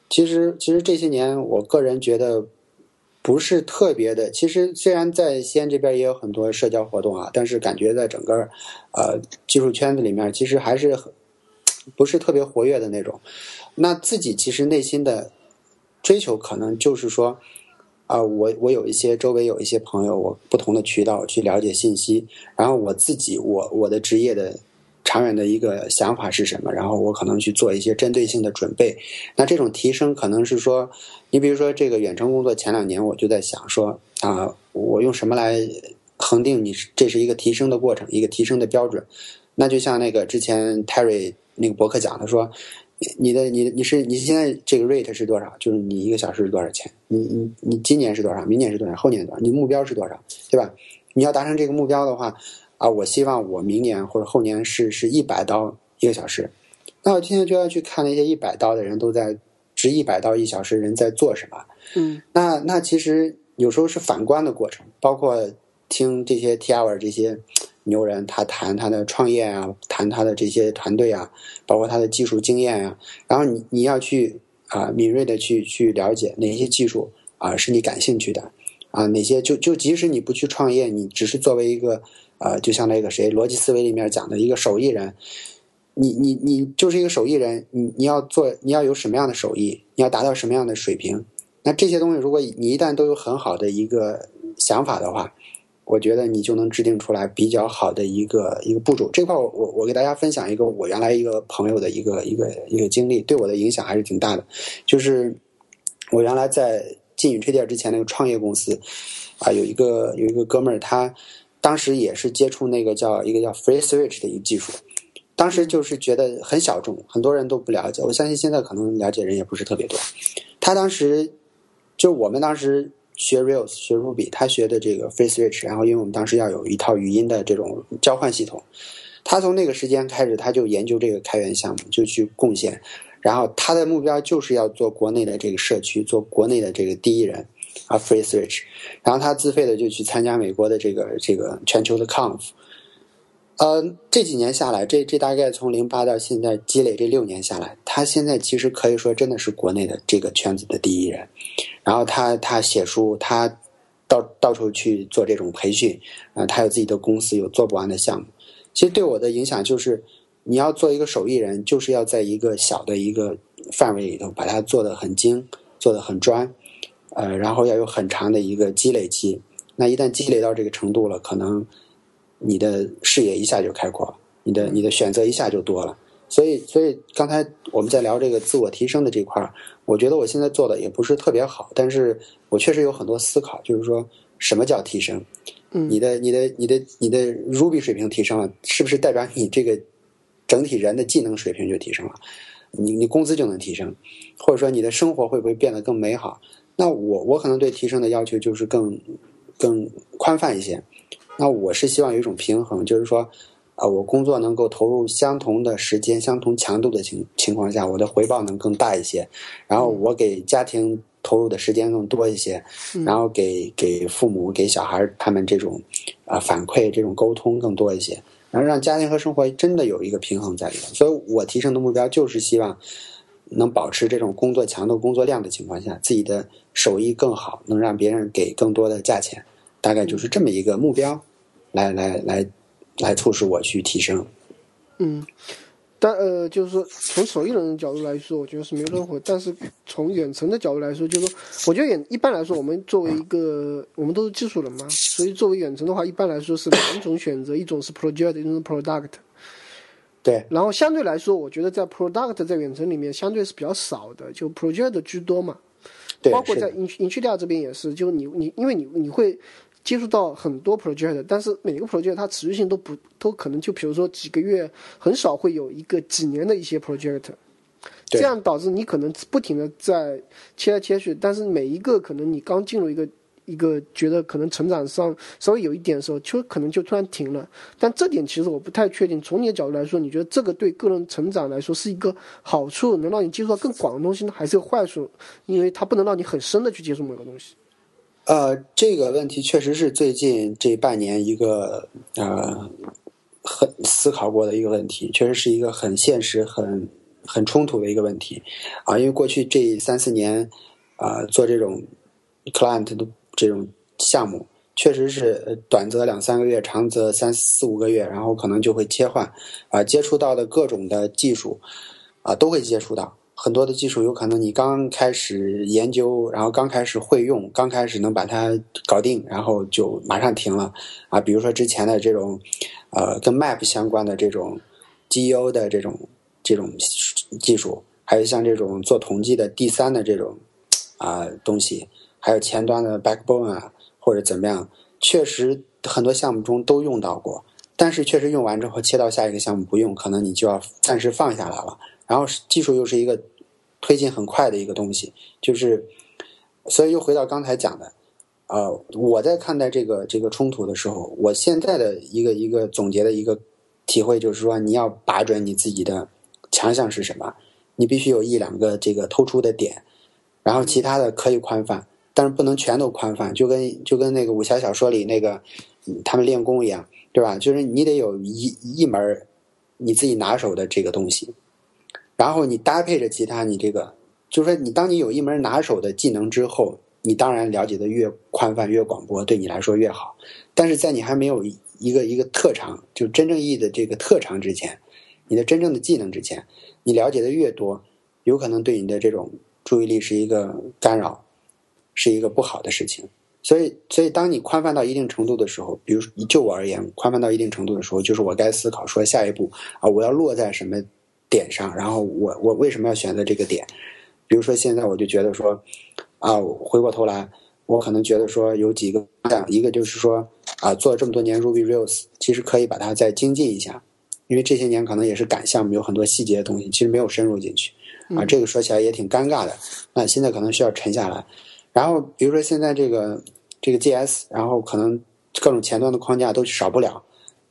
其实其实这些年，我个人觉得不是特别的。其实虽然在西安这边也有很多社交活动啊，但是感觉在整个呃技术圈子里面，其实还是不是特别活跃的那种。那自己其实内心的追求，可能就是说。啊，我我有一些周围有一些朋友，我不同的渠道去了解信息，然后我自己我我的职业的长远的一个想法是什么，然后我可能去做一些针对性的准备。那这种提升可能是说，你比如说这个远程工作前两年我就在想说啊，我用什么来恒定你这是一个提升的过程，一个提升的标准。那就像那个之前 Terry 那个博客讲的说。你的你你是你现在这个 rate 是多少？就是你一个小时是多少钱？你你你今年是多少？明年是多少？后年多少？你目标是多少？对吧？你要达成这个目标的话，啊，我希望我明年或者后年是是一百刀一个小时。那我今天就要去看那些一百刀的人都在值一百刀一小时人在做什么。嗯，那那其实有时候是反观的过程，包括听这些 T hour 这些。牛人他谈他的创业啊，谈他的这些团队啊，包括他的技术经验啊，然后你你要去啊敏锐的去去了解哪些技术啊是你感兴趣的啊，哪些就就即使你不去创业，你只是作为一个呃，就像那个谁逻辑思维里面讲的一个手艺人，你你你就是一个手艺人，你你要做你要有什么样的手艺，你要达到什么样的水平，那这些东西如果你一旦都有很好的一个想法的话。我觉得你就能制定出来比较好的一个一个步骤。这块我我我给大家分享一个我原来一个朋友的一个一个一个经历，对我的影响还是挺大的。就是我原来在进云吹店之前那个创业公司，啊，有一个有一个哥们儿，他当时也是接触那个叫一个叫 Free Switch 的一个技术，当时就是觉得很小众，很多人都不了解。我相信现在可能了解人也不是特别多。他当时就我们当时学 Rails 学 Ruby，他学的这个 Free Switch，然后因为我们当时要有一套语音的这种交换系统，他从那个时间开始，他就研究这个开源项目，就去贡献。然后他的目标就是要做国内的这个社区，做国内的这个第一人啊，Free Switch。然后他自费的就去参加美国的这个这个全球的 Conf。呃，这几年下来，这这大概从零八到现在积累这六年下来，他现在其实可以说真的是国内的这个圈子的第一人。然后他他写书，他到到处去做这种培训，啊，他有自己的公司，有做不完的项目。其实对我的影响就是。你要做一个手艺人，就是要在一个小的一个范围里头把它做得很精，做得很专，呃，然后要有很长的一个积累期。那一旦积累到这个程度了，可能你的视野一下就开阔了，你的你的选择一下就多了。所以，所以刚才我们在聊这个自我提升的这块儿，我觉得我现在做的也不是特别好，但是我确实有很多思考，就是说什么叫提升？嗯，你的你的你的你的 Ruby 水平提升了，是不是代表你这个？整体人的技能水平就提升了，你你工资就能提升，或者说你的生活会不会变得更美好？那我我可能对提升的要求就是更更宽泛一些。那我是希望有一种平衡，就是说，啊，我工作能够投入相同的时间、相同强度的情情况下，我的回报能更大一些。然后我给家庭投入的时间更多一些，然后给给父母、给小孩他们这种啊反馈、这种沟通更多一些。然后让家庭和生活真的有一个平衡在里面，所以我提升的目标就是希望能保持这种工作强度、工作量的情况下，自己的手艺更好，能让别人给更多的价钱，大概就是这么一个目标，来来来来促使我去提升。嗯。但呃，就是说，从手艺人的角度来说，我觉得是没有任何。但是从远程的角度来说，就是说，我觉得远一般来说，我们作为一个，我们都是技术人嘛，所以作为远程的话，一般来说是两种选择，一种是 project，一种是 product。对。然后相对来说，我觉得在 product 在远程里面相对是比较少的，就 project 居多嘛。对。包括在英英区利亚这边也是，就你你因为你你会。接触到很多 project，但是每个 project 它持续性都不都可能就比如说几个月，很少会有一个几年的一些 project，这样导致你可能不停的在切来切去，但是每一个可能你刚进入一个一个觉得可能成长上稍微有一点的时候，就可能就突然停了。但这点其实我不太确定。从你的角度来说，你觉得这个对个人成长来说是一个好处，能让你接触到更广的东西呢，还是个坏处？因为它不能让你很深的去接触某个东西。呃，这个问题确实是最近这半年一个呃很思考过的一个问题，确实是一个很现实、很很冲突的一个问题啊。因为过去这三四年啊，做这种 client 的这种项目，确实是短则两三个月，长则三四五个月，然后可能就会切换啊，接触到的各种的技术啊，都会接触到。很多的技术有可能你刚开始研究，然后刚开始会用，刚开始能把它搞定，然后就马上停了啊。比如说之前的这种，呃，跟 Map 相关的这种 GEO 的这种这种技术，还有像这种做统计的第三的这种啊东西，还有前端的 Backbone 啊或者怎么样，确实很多项目中都用到过，但是确实用完之后切到下一个项目不用，可能你就要暂时放下来了。然后技术又是一个推进很快的一个东西，就是，所以又回到刚才讲的，呃，我在看待这个这个冲突的时候，我现在的一个一个总结的一个体会就是说，你要把准你自己的强项是什么，你必须有一两个这个突出的点，然后其他的可以宽泛，但是不能全都宽泛，就跟就跟那个武侠小说里那个他们练功一样，对吧？就是你得有一一门你自己拿手的这个东西。然后你搭配着其他，你这个就是说，你当你有一门拿手的技能之后，你当然了解的越宽泛、越广博，对你来说越好。但是在你还没有一个一个特长，就真正意义的这个特长之前，你的真正的技能之前，你了解的越多，有可能对你的这种注意力是一个干扰，是一个不好的事情。所以，所以当你宽泛到一定程度的时候，比如就我而言，宽泛到一定程度的时候，就是我该思考说下一步啊，我要落在什么。点上，然后我我为什么要选择这个点？比如说现在我就觉得说，啊，回过头来，我可能觉得说有几个一个就是说啊，做了这么多年 Ruby Rails，其实可以把它再精进一下，因为这些年可能也是赶项目，有很多细节的东西其实没有深入进去，啊，这个说起来也挺尴尬的。那现在可能需要沉下来，然后比如说现在这个这个 GS，然后可能各种前端的框架都少不了。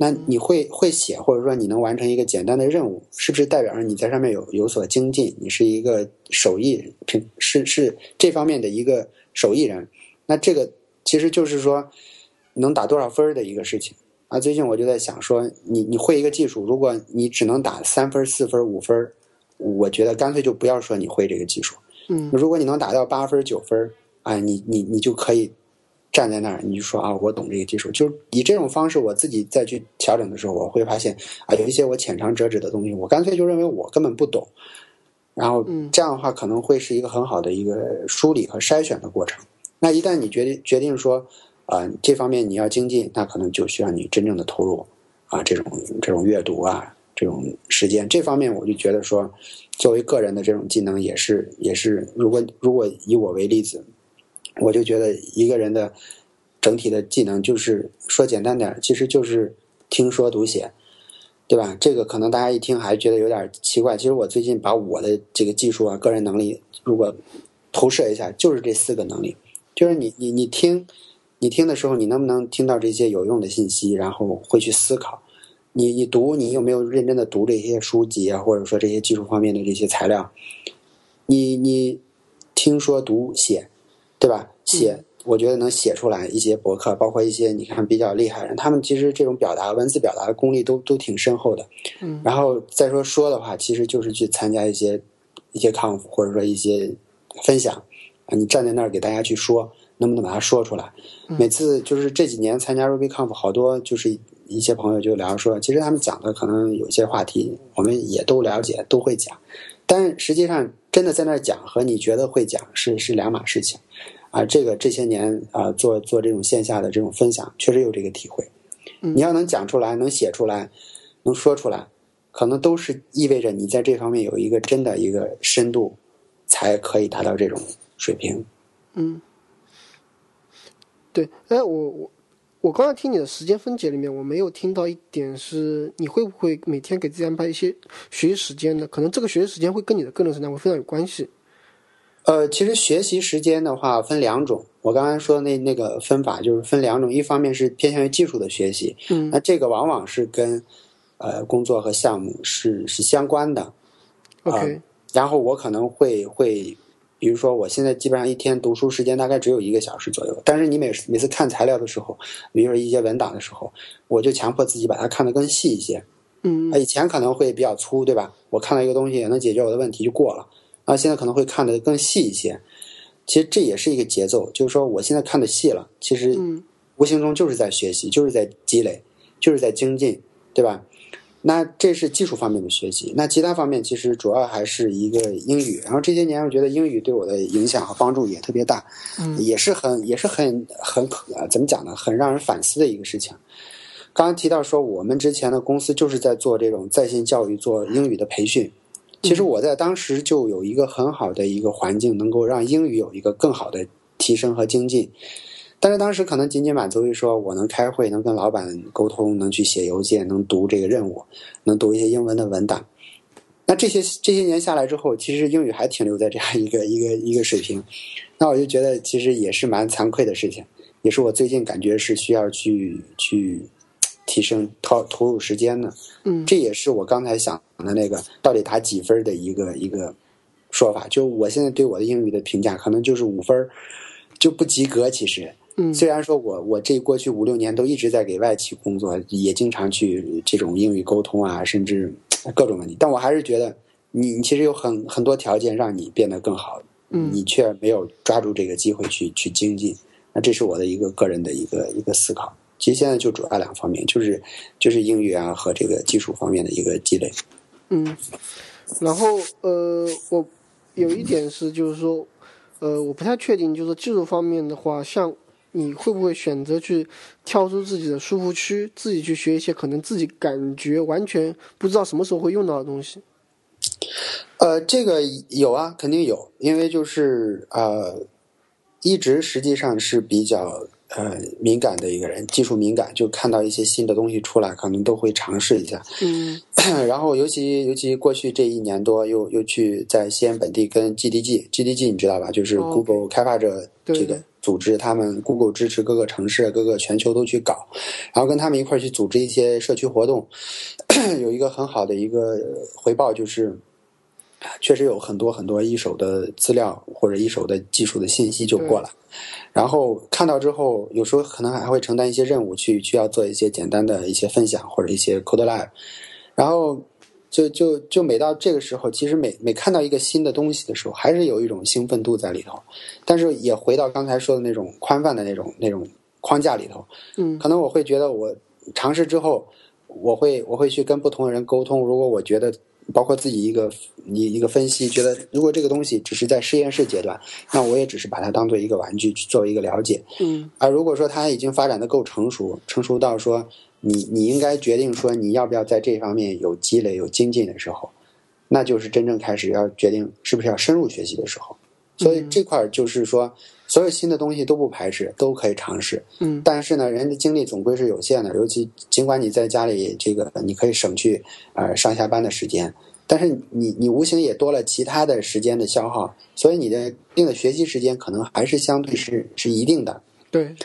那你会会写，或者说你能完成一个简单的任务，是不是代表着你在上面有有所精进？你是一个手艺，是是这方面的一个手艺人。那这个其实就是说能打多少分的一个事情啊。最近我就在想说，你你会一个技术，如果你只能打三分、四分、五分，我觉得干脆就不要说你会这个技术。嗯，如果你能打到八分、九分，啊，你你你就可以。站在那儿，你就说啊，我懂这个技术，就是以这种方式，我自己再去调整的时候，我会发现啊，有一些我浅尝辄止的东西，我干脆就认为我根本不懂，然后这样的话可能会是一个很好的一个梳理和筛选的过程。那一旦你决定决定说啊，这方面你要精进，那可能就需要你真正的投入啊，这种这种阅读啊，这种时间。这方面我就觉得说，作为个人的这种技能也是也是，如果如果以我为例子。我就觉得一个人的整体的技能，就是说简单点，其实就是听说读写，对吧？这个可能大家一听还觉得有点奇怪。其实我最近把我的这个技术啊、个人能力，如果投射一下，就是这四个能力。就是你你你听，你听的时候，你能不能听到这些有用的信息，然后会去思考？你你读，你有没有认真的读这些书籍啊，或者说这些技术方面的这些材料？你你听说读写。对吧？写，我觉得能写出来一些博客，包括一些你看比较厉害人，他们其实这种表达文字表达的功力都都挺深厚的。嗯，然后再说说的话，其实就是去参加一些一些 conf 或者说一些分享啊，你站在那儿给大家去说，能不能把它说出来？每次就是这几年参加 Ruby conf，好多就是一些朋友就聊说，其实他们讲的可能有些话题我们也都了解，都会讲，但实际上真的在那儿讲和你觉得会讲是是两码事情。啊，这个这些年啊，做做这种线下的这种分享，确实有这个体会。你要能讲出来，能写出来，能说出来，可能都是意味着你在这方面有一个真的一个深度，才可以达到这种水平。嗯，对。哎，我我我刚才听你的时间分解里面，我没有听到一点是，你会不会每天给自己安排一些学习时间呢？可能这个学习时间会跟你的个人成长会非常有关系。呃，其实学习时间的话分两种，我刚才说的那那个分法就是分两种，一方面是偏向于技术的学习，嗯，那这个往往是跟呃工作和项目是是相关的，OK，然后我可能会会，比如说我现在基本上一天读书时间大概只有一个小时左右，但是你每每次看材料的时候，比如说一些文档的时候，我就强迫自己把它看得更细一些，嗯，以前可能会比较粗，对吧？我看到一个东西能解决我的问题就过了。啊，现在可能会看得更细一些，其实这也是一个节奏，就是说我现在看的细了，其实无形中就是在学习，就是在积累，就是在精进，对吧？那这是技术方面的学习，那其他方面其实主要还是一个英语。然后这些年我觉得英语对我的影响和帮助也特别大，也是很也是很很怎么讲呢？很让人反思的一个事情。刚刚提到说，我们之前的公司就是在做这种在线教育，做英语的培训。其实我在当时就有一个很好的一个环境，能够让英语有一个更好的提升和精进。但是当时可能仅仅满足于说我能开会，能跟老板沟通，能去写邮件，能读这个任务，能读一些英文的文档。那这些这些年下来之后，其实英语还停留在这样一个一个一个水平。那我就觉得其实也是蛮惭愧的事情，也是我最近感觉是需要去去。提升投投入时间的？嗯，这也是我刚才想的那个到底打几分的一个一个说法。就我现在对我的英语的评价，可能就是五分就不及格。其实，嗯，虽然说我我这过去五六年都一直在给外企工作，也经常去这种英语沟通啊，甚至各种问题，但我还是觉得你其实有很很多条件让你变得更好，嗯，你却没有抓住这个机会去去精进。那这是我的一个个人的一个一个思考。其实现在就主要两方面，就是就是英语啊和这个技术方面的一个积累。嗯，然后呃，我有一点是，就是说，呃，我不太确定，就是技术方面的话，像你会不会选择去跳出自己的舒服区，自己去学一些可能自己感觉完全不知道什么时候会用到的东西？呃，这个有啊，肯定有，因为就是呃，一直实际上是比较呃敏感的一个人，技术敏感，就看到一些新的东西出来，可能都会尝试一下。嗯 然后尤其尤其过去这一年多，又又去在西安本地跟 GDG，GDG 你知道吧？就是哦 Google 开发者对这个组织，他们 Google 支持各个城市、各个全球都去搞，然后跟他们一块儿去组织一些社区活动，有一个很好的一个回报就是。确实有很多很多一手的资料或者一手的技术的信息就过来，然后看到之后，有时候可能还会承担一些任务，去去要做一些简单的一些分享或者一些 code lab，然后就就就每到这个时候，其实每每看到一个新的东西的时候，还是有一种兴奋度在里头，但是也回到刚才说的那种宽泛的那种那种框架里头，嗯可能我会觉得我尝试之后，我会我会去跟不同的人沟通。如果我觉得，包括自己一个一一个分析，觉得如果这个东西只是在实验室阶段，那我也只是把它当做一个玩具去作为一个了解。嗯而如果说它已经发展的够成熟，成熟到说你你应该决定说你要不要在这方面有积累有精进的时候，那就是真正开始要决定是不是要深入学习的时候。所以这块儿就是说，所有新的东西都不排斥，都可以尝试。嗯但是呢，人的精力总归是有限的，尤其尽管你在家里这个你可以省去呃上下班的时间，但是你你无形也多了其他的时间的消耗，所以你的定的学习时间可能还是相对是是一定的，对，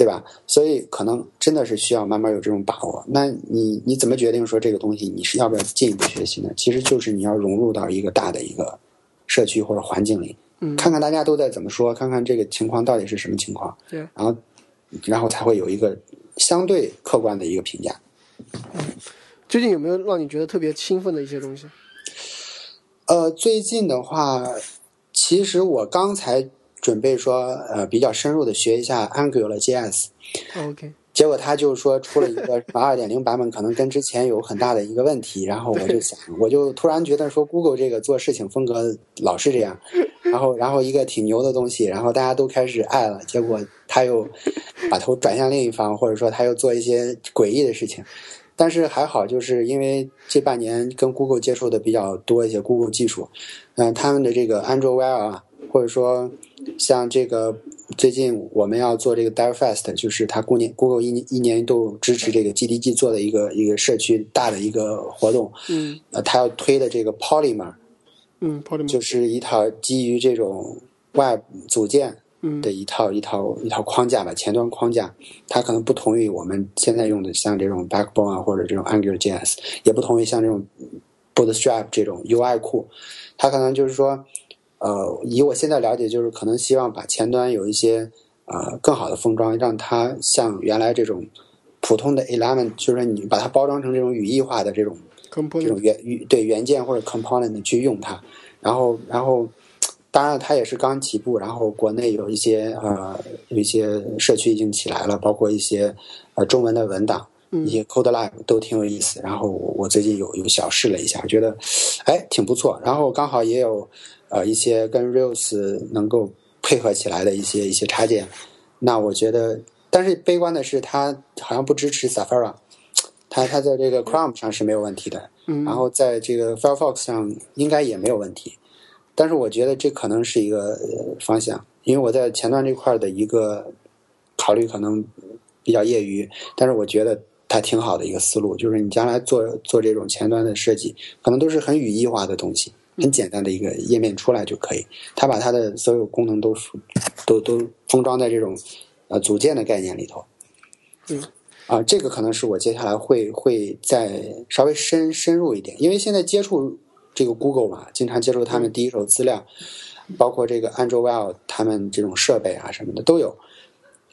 对吧？所以可能真的是需要慢慢有这种把握。那你你怎么决定说这个东西你是要不要进一步学习呢？其实就是你要融入到一个大的一个社区或者环境里，嗯看看大家都在怎么说，看看这个情况到底是什么情况，对然后然后才会有一个相对客观的一个评价。最近有没有让你觉得特别兴奋的一些东西？呃，最近的话，其实我刚才准备说，呃，比较深入的学一下 Angular JS，OK，结果他就说出了一个什么二点零版本，可能跟之前有很大的一个问题。然后我就想，我就突然觉得说，Google 这个做事情风格老是这样，然后然后一个挺牛的东西，然后大家都开始爱了，结果他又把头转向另一方，或者说他又做一些诡异的事情。但是还好，就是因为这半年跟 Google 接触的比较多一些，Google 技术，嗯、他们的这个 Android Wear 啊，或者说像这个最近我们要做这个 DevFest，就是它 Google 年 Google 一年一年一度支持这个 GDG 做的一个一个社区大的一个活动，嗯。呃，它要推的这个 Polymer 嗯，Polymer，就是一套基于这种 Web 组件嗯。的一套一套一套框架吧，前端框架，它可能不同于我们现在用的像这种 Backbone 啊，或者这种 Angular JS，也不同于像这种 Bootstrap 这种 UI 库，它可能就是说，呃，以我现在了解，就是可能希望把前端有一些呃更好的封装，让它像原来这种普通的 Element，就是说你把它包装成这种语义化的这种这种元对元件或者 component 去用它，然后然后当然它也是刚起步，然后国内有一些呃有一些社区已经起来了，包括一些呃中文的文档，嗯一些 Code Lab 都挺有意思。然后我我最近有有小试了一下，觉得哎挺不错。然后刚好也有呃一些跟 Rails 能够配合起来的一些一些插件，那我觉得，但是悲观的是它好像不支持 Safari。它它在这个 Chrome 上是没有问题的，嗯，然后在这个 Firefox 上应该也没有问题，但是我觉得这可能是一个呃方向，因为我在前端这块的一个考虑可能比较业余，但是我觉得它挺好的一个思路，就是你将来做做这种前端的设计，可能都是很语义化的东西，很简单的一个页面出来就可以，它把它的所有功能都都都封装在这种呃组件的概念里头。嗯。啊，这个可能是我接下来会会再稍微深深入一点，因为现在接触这个 Google 嘛，经常接触他们第一手资料，包括这个 Android 他们这种设备啊什么的都有，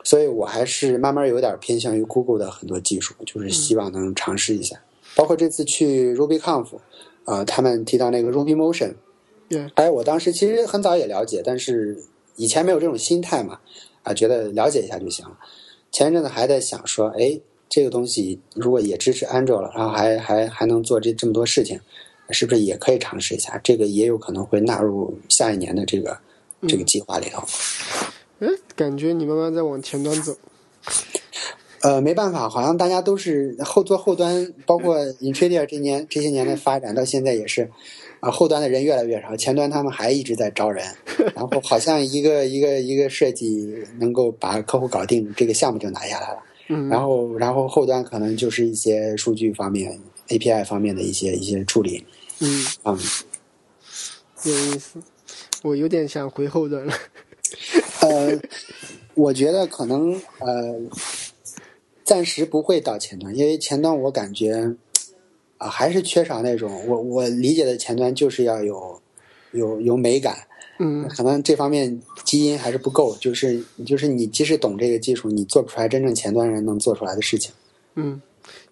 所以我还是慢慢有点偏向于 Google 的很多技术，就是希望能尝试一下。包括这次去 RubyConf，啊、他们提到那个 Ruby Motion，Yeah 哎，我当时其实很早也了解，但是以前没有这种心态嘛，啊，觉得了解一下就行了。前一阵子还在想说，哎，这个东西如果也支持 Android 了，然后还还还能做这这么多事情，是不是也可以尝试一下？这个也有可能会纳入下一年的这个这个计划里头。哎，感觉你慢慢在往前端走。呃，没办法，好像大家都是后做后端，包括 Intradia 这年这些年的发展到现在也是，啊，后端的人越来越少，前端他们还一直在招人，然后好像一个一个一个设计能够把客户搞定，这个项目就拿下来了。嗯，然后然后后端可能就是一些数据方面、API 方面的一些一些处理。嗯，嗯，有意思，我有点想回后端了。呃，我觉得可能呃，暂时不会到前端，因为前端我感觉啊、还是缺少那种我我理解的前端就是要有有有美感，嗯可能这方面基因还是不够，就是就是你即使懂这个技术，你做不出来真正前端人能做出来的事情。嗯，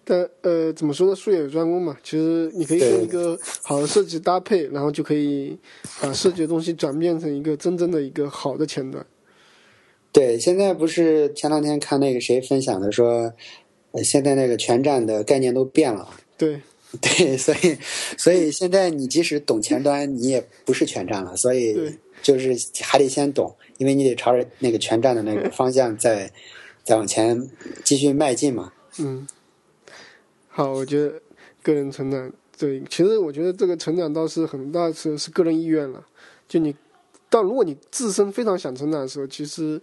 但呃，怎么说呢？术业有专攻嘛。其实你可以对跟一个好的设计搭配，然后就可以把设计的东西转变成一个真正的一个好的前端。对，现在不是前两天看那个谁分享的说，呃，现在那个全站的概念都变了。对，对，所以所以现在你即使懂前端，你也不是全站了，所以对就是还得先懂，因为你得朝着那个全站的那个方向再 再往前继续迈进嘛。嗯，好，我觉得个人成长，对，其实我觉得这个成长倒是很大是是个人意愿了。就你，但如果你自身非常想成长的时候，其实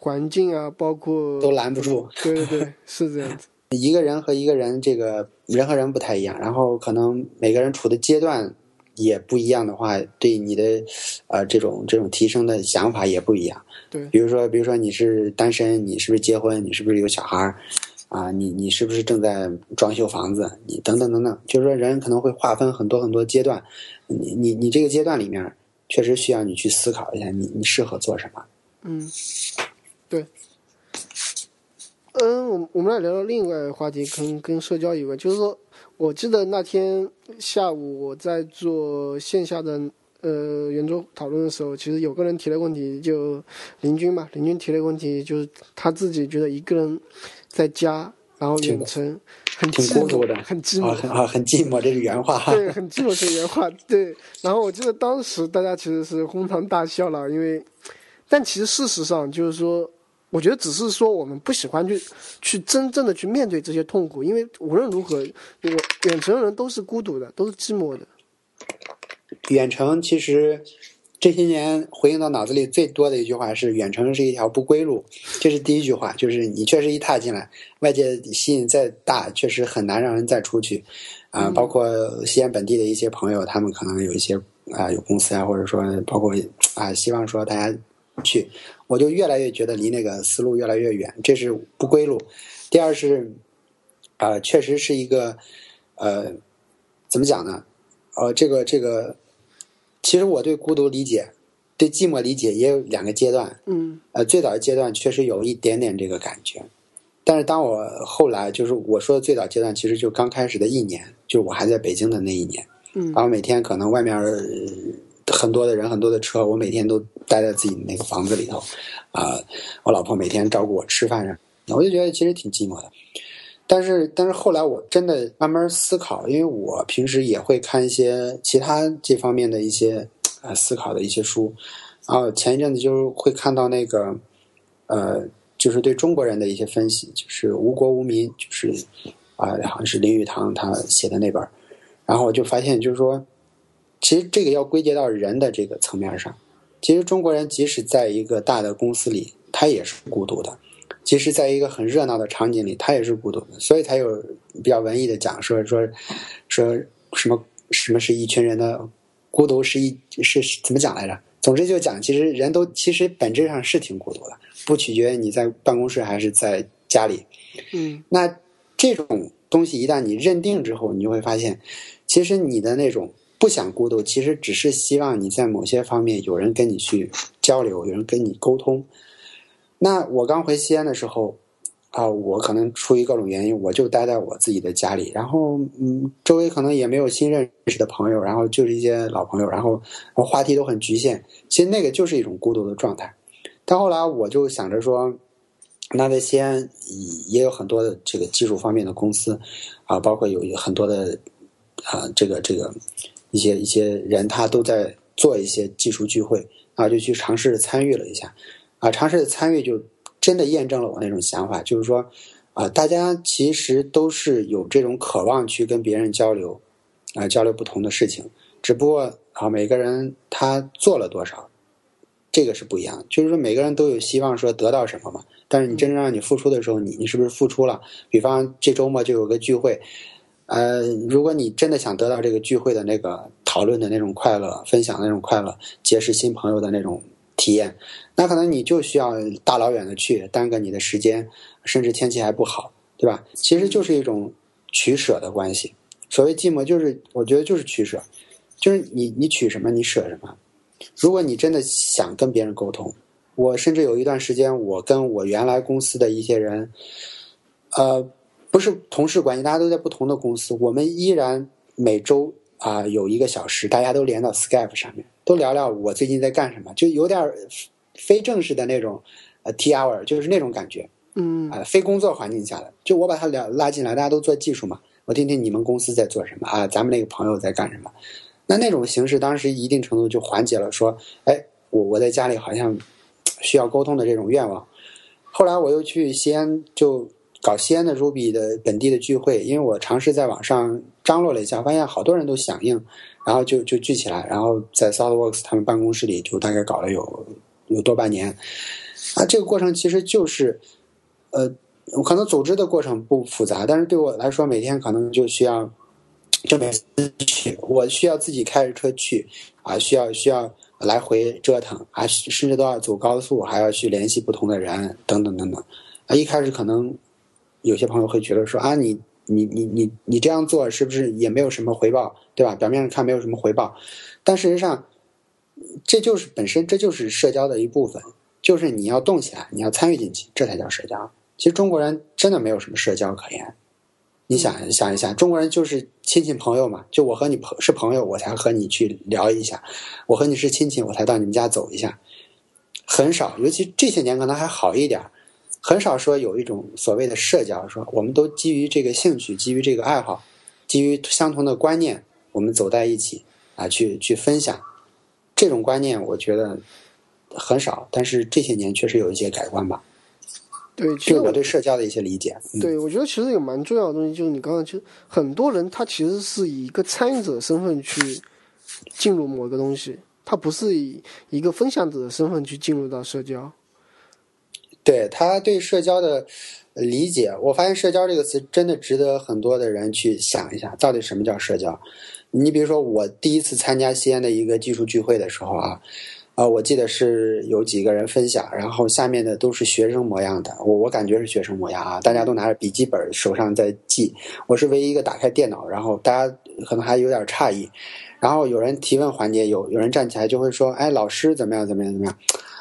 环境啊，包括都拦不住。对对对，是这样子。一个人和一个人，这个人和人不太一样，然后可能每个人处的阶段也不一样的话，对你的呃这种这种提升的想法也不一样。对比如说，比如说你是单身，你是不是结婚？你是不是有小孩儿？啊，你你是不是正在装修房子？你等等等等，就是说人可能会划分很多很多阶段，你你你这个阶段里面确实需要你去思考一下，你你适合做什么。嗯，对。嗯，我我们来聊聊另外一个话题，跟跟社交有关，就是说，我记得那天下午我在做线下的呃圆桌讨论的时候，其实有个人提了个问题，就林军嘛，林军提了个问题，就是他自己觉得一个人在家，然后远程很挺寂寞孤独的很寂寞啊，，很啊很寂寞，这是原话哈。对，很寂寞是原话。对，然后我记得当时大家其实是哄堂大笑了，因为，但其实事实上就是说，我觉得只是说我们不喜欢去去真正的去面对这些痛苦，因为无论如何，我远程人都是孤独的，都是寂寞的。远程其实这些年回应到脑子里最多的一句话是：远程是一条不归路。这是第一句话，就是你确实一踏进来，外界吸引再大，确实很难让人再出去。啊、包括西安本地的一些朋友，他们可能有一些啊、有公司啊，或者说包括啊、希望说大家去，我就越来越觉得离那个思路越来越远，这是不归路。第二是啊、确实是一个呃，怎么讲呢？呃，这个这个，其实我对孤独理解，对寂寞理解也有两个阶段。嗯呃，最早的阶段确实有一点点这个感觉，但是当我后来就是我说的最早阶段，其实就刚开始的一年，就是我还在北京的那一年，嗯然后每天可能外面呃很多的人、很多的车，我每天都待在自己那个房子里头，啊、我老婆每天照顾我吃饭上，我就觉得其实挺寂寞的。但是，但是后来我真的慢慢思考，因为我平时也会看一些其他这方面的一些呃思考的一些书，然后前一阵子就是会看到那个呃，就是对中国人的一些分析，就是无国无民，就是啊、好像是林语堂他写的那本，然后我就发现就是说，其实这个要归结到人的这个层面上，其实中国人即使在一个大的公司里，他也是孤独的。即使在一个很热闹的场景里，他也是孤独的，所以才有比较文艺的讲说说说什么什么是一群人的孤独是一是是怎么讲来着？总之就讲，其实人都其实本质上是挺孤独的，不取决于你在办公室还是在家里。嗯那这种东西一旦你认定之后，你就会发现，其实你的那种不想孤独，其实只是希望你在某些方面有人跟你去交流，有人跟你沟通。那我刚回西安的时候，啊、我可能出于各种原因，我就待在我自己的家里，然后嗯，周围可能也没有新认识的朋友，然后就是一些老朋友，然后话题都很局限，其实那个就是一种孤独的状态。但后来我就想着说，那在西安也有很多的这个技术方面的公司，啊，包括有很多的啊，这个这个一些一些人，他都在做一些技术聚会，啊，就去尝试参与了一下，啊，尝试的参与就真的验证了我那种想法，就是说，啊，大家其实都是有这种渴望去跟别人交流，啊，交流不同的事情，只不过啊，每个人他做了多少，这个是不一样。就是说，每个人都有希望说得到什么嘛。但是你真正让你付出的时候，你你是不是付出了？比方这周末就有个聚会，呃，如果你真的想得到这个聚会的那个讨论的那种快乐、分享的那种快乐、结识新朋友的那种体验，那可能你就需要大老远的去耽搁你的时间，甚至天气还不好，对吧？其实就是一种取舍的关系。所谓寂寞，就是我觉得就是取舍。就是你，你取什么，你舍什么。如果你真的想跟别人沟通，我甚至有一段时间，我跟我原来公司的一些人，呃，不是同事关系，大家都在不同的公司，我们依然每周啊有一个小时，大家都连到 Skype 上面，都聊聊我最近在干什么，就有点非正式的那种呃 T hour，就是那种感觉，嗯啊，非工作环境下的，就我把他聊拉进来，大家都做技术嘛，我听听你们公司在做什么啊，咱们那个朋友在干什么。那那种形式，当时一定程度就缓解了说，哎，我我在家里好像需要沟通的这种愿望。后来我又去西安，就搞西安的 Ruby 的本地的聚会，因为我尝试在网上张罗了一下，发现好多人都响应，然后就就聚起来，然后在 SouthWorks 他们办公室里就大概搞了有有多半年。啊，这个过程其实就是，呃，可能组织的过程不复杂，但是对我来说，每天可能就需要。就每次去，我需要自己开着车去，啊，需要需要来回折腾，啊，甚至都要走高速，还要去联系不同的人，等等等等。啊，一开始可能有些朋友会觉得说啊，你你你你你这样做是不是也没有什么回报，对吧？表面上看没有什么回报，但事实上，这就是本身这就是社交的一部分，就是你要动起来，你要参与进去，这才叫社交。其实中国人真的没有什么社交可言。你想想一下，中国人就是亲戚朋友嘛，就我和你朋是朋友，我才和你去聊一下；我和你是亲戚，我才到你们家走一下。很少，尤其这些年可能还好一点，很少说有一种所谓的社交，说我们都基于这个兴趣，基于这个爱好，基于相同的观念，我们走在一起啊，去去分享。这种观念我觉得很少，但是这些年确实有一些改观吧。对，其实我对社交的一些理解。对，我觉得其实有蛮重要的东西，就是你刚刚其实很多人他其实是以一个参与者身份去进入某一个东西，他不是以一个分享者的身份去进入到社交。对他对社交的理解，我发现“社交”这个词真的值得很多的人去想一下，到底什么叫社交？你比如说，我第一次参加西安的一个技术聚会的时候啊。啊，我记得是有几个人分享，然后下面的都是学生模样的，我我感觉是学生模样啊，大家都拿着笔记本手上在记，我是唯一一个打开电脑，然后大家可能还有点诧异，然后有人提问环节，有有人站起来就会说，哎，老师怎么样怎么样怎么样？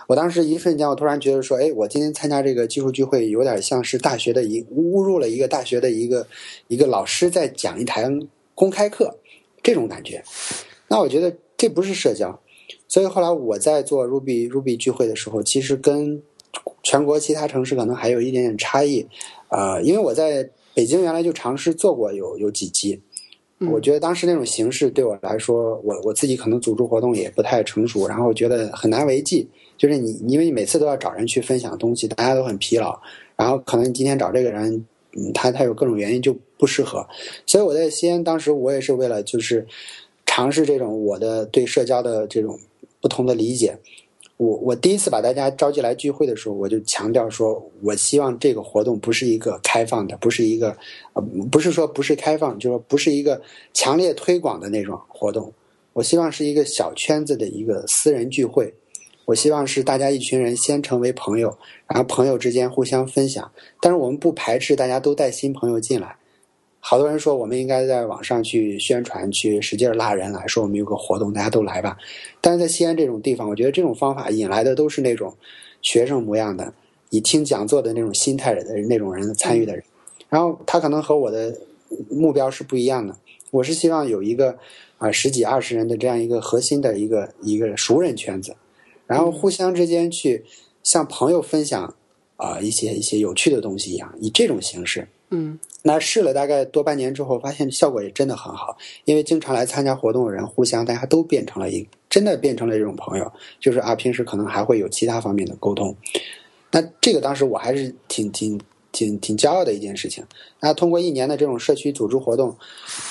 我当时一瞬间，我突然觉得说，哎，我今天参加这个技术聚会，有点像是大学的一误入了一个大学的一个一个老师在讲一堂公开课，这种感觉，那我觉得这不是社交。所以后来我在做 Ruby Ruby 聚会的时候，其实跟全国其他城市可能还有一点点差异，呃，因为我在北京原来就尝试做过有有几期，我觉得当时那种形式对我来说，我我自己可能组织活动也不太成熟，然后觉得很难为继，就是你因为你每次都要找人去分享东西，大家都很疲劳，然后可能你今天找这个人，嗯，他他有各种原因就不适合，所以我在西安当时我也是为了就是尝试这种我的对社交的这种。不同的理解，我我第一次把大家召集来聚会的时候，我就强调说，我希望这个活动不是一个开放的，不是一个，呃，不是说不是开放，就是说不是一个强烈推广的那种活动。我希望是一个小圈子的一个私人聚会。我希望是大家一群人先成为朋友，然后朋友之间互相分享，但是我们不排斥大家都带新朋友进来。好多人说，我们应该在网上去宣传，去使劲拉人来说，我们有个活动，大家都来吧。但是在西安这种地方，我觉得这种方法引来的都是那种学生模样的，以听讲座的那种心态的那种人参与的人。然后他可能和我的目标是不一样的。我是希望有一个啊十几二十人的这样一个核心的一个一个熟人圈子，然后互相之间去向朋友分享啊一些一些有趣的东西一样，以这种形式。嗯。那试了大概多半年之后，发现效果也真的很好，因为经常来参加活动的人，互相大家都变成了一真的变成了这种朋友，就是啊，平时可能还会有其他方面的沟通。那这个当时我还是挺挺挺挺骄傲的一件事情。那通过一年的这种社区组织活动，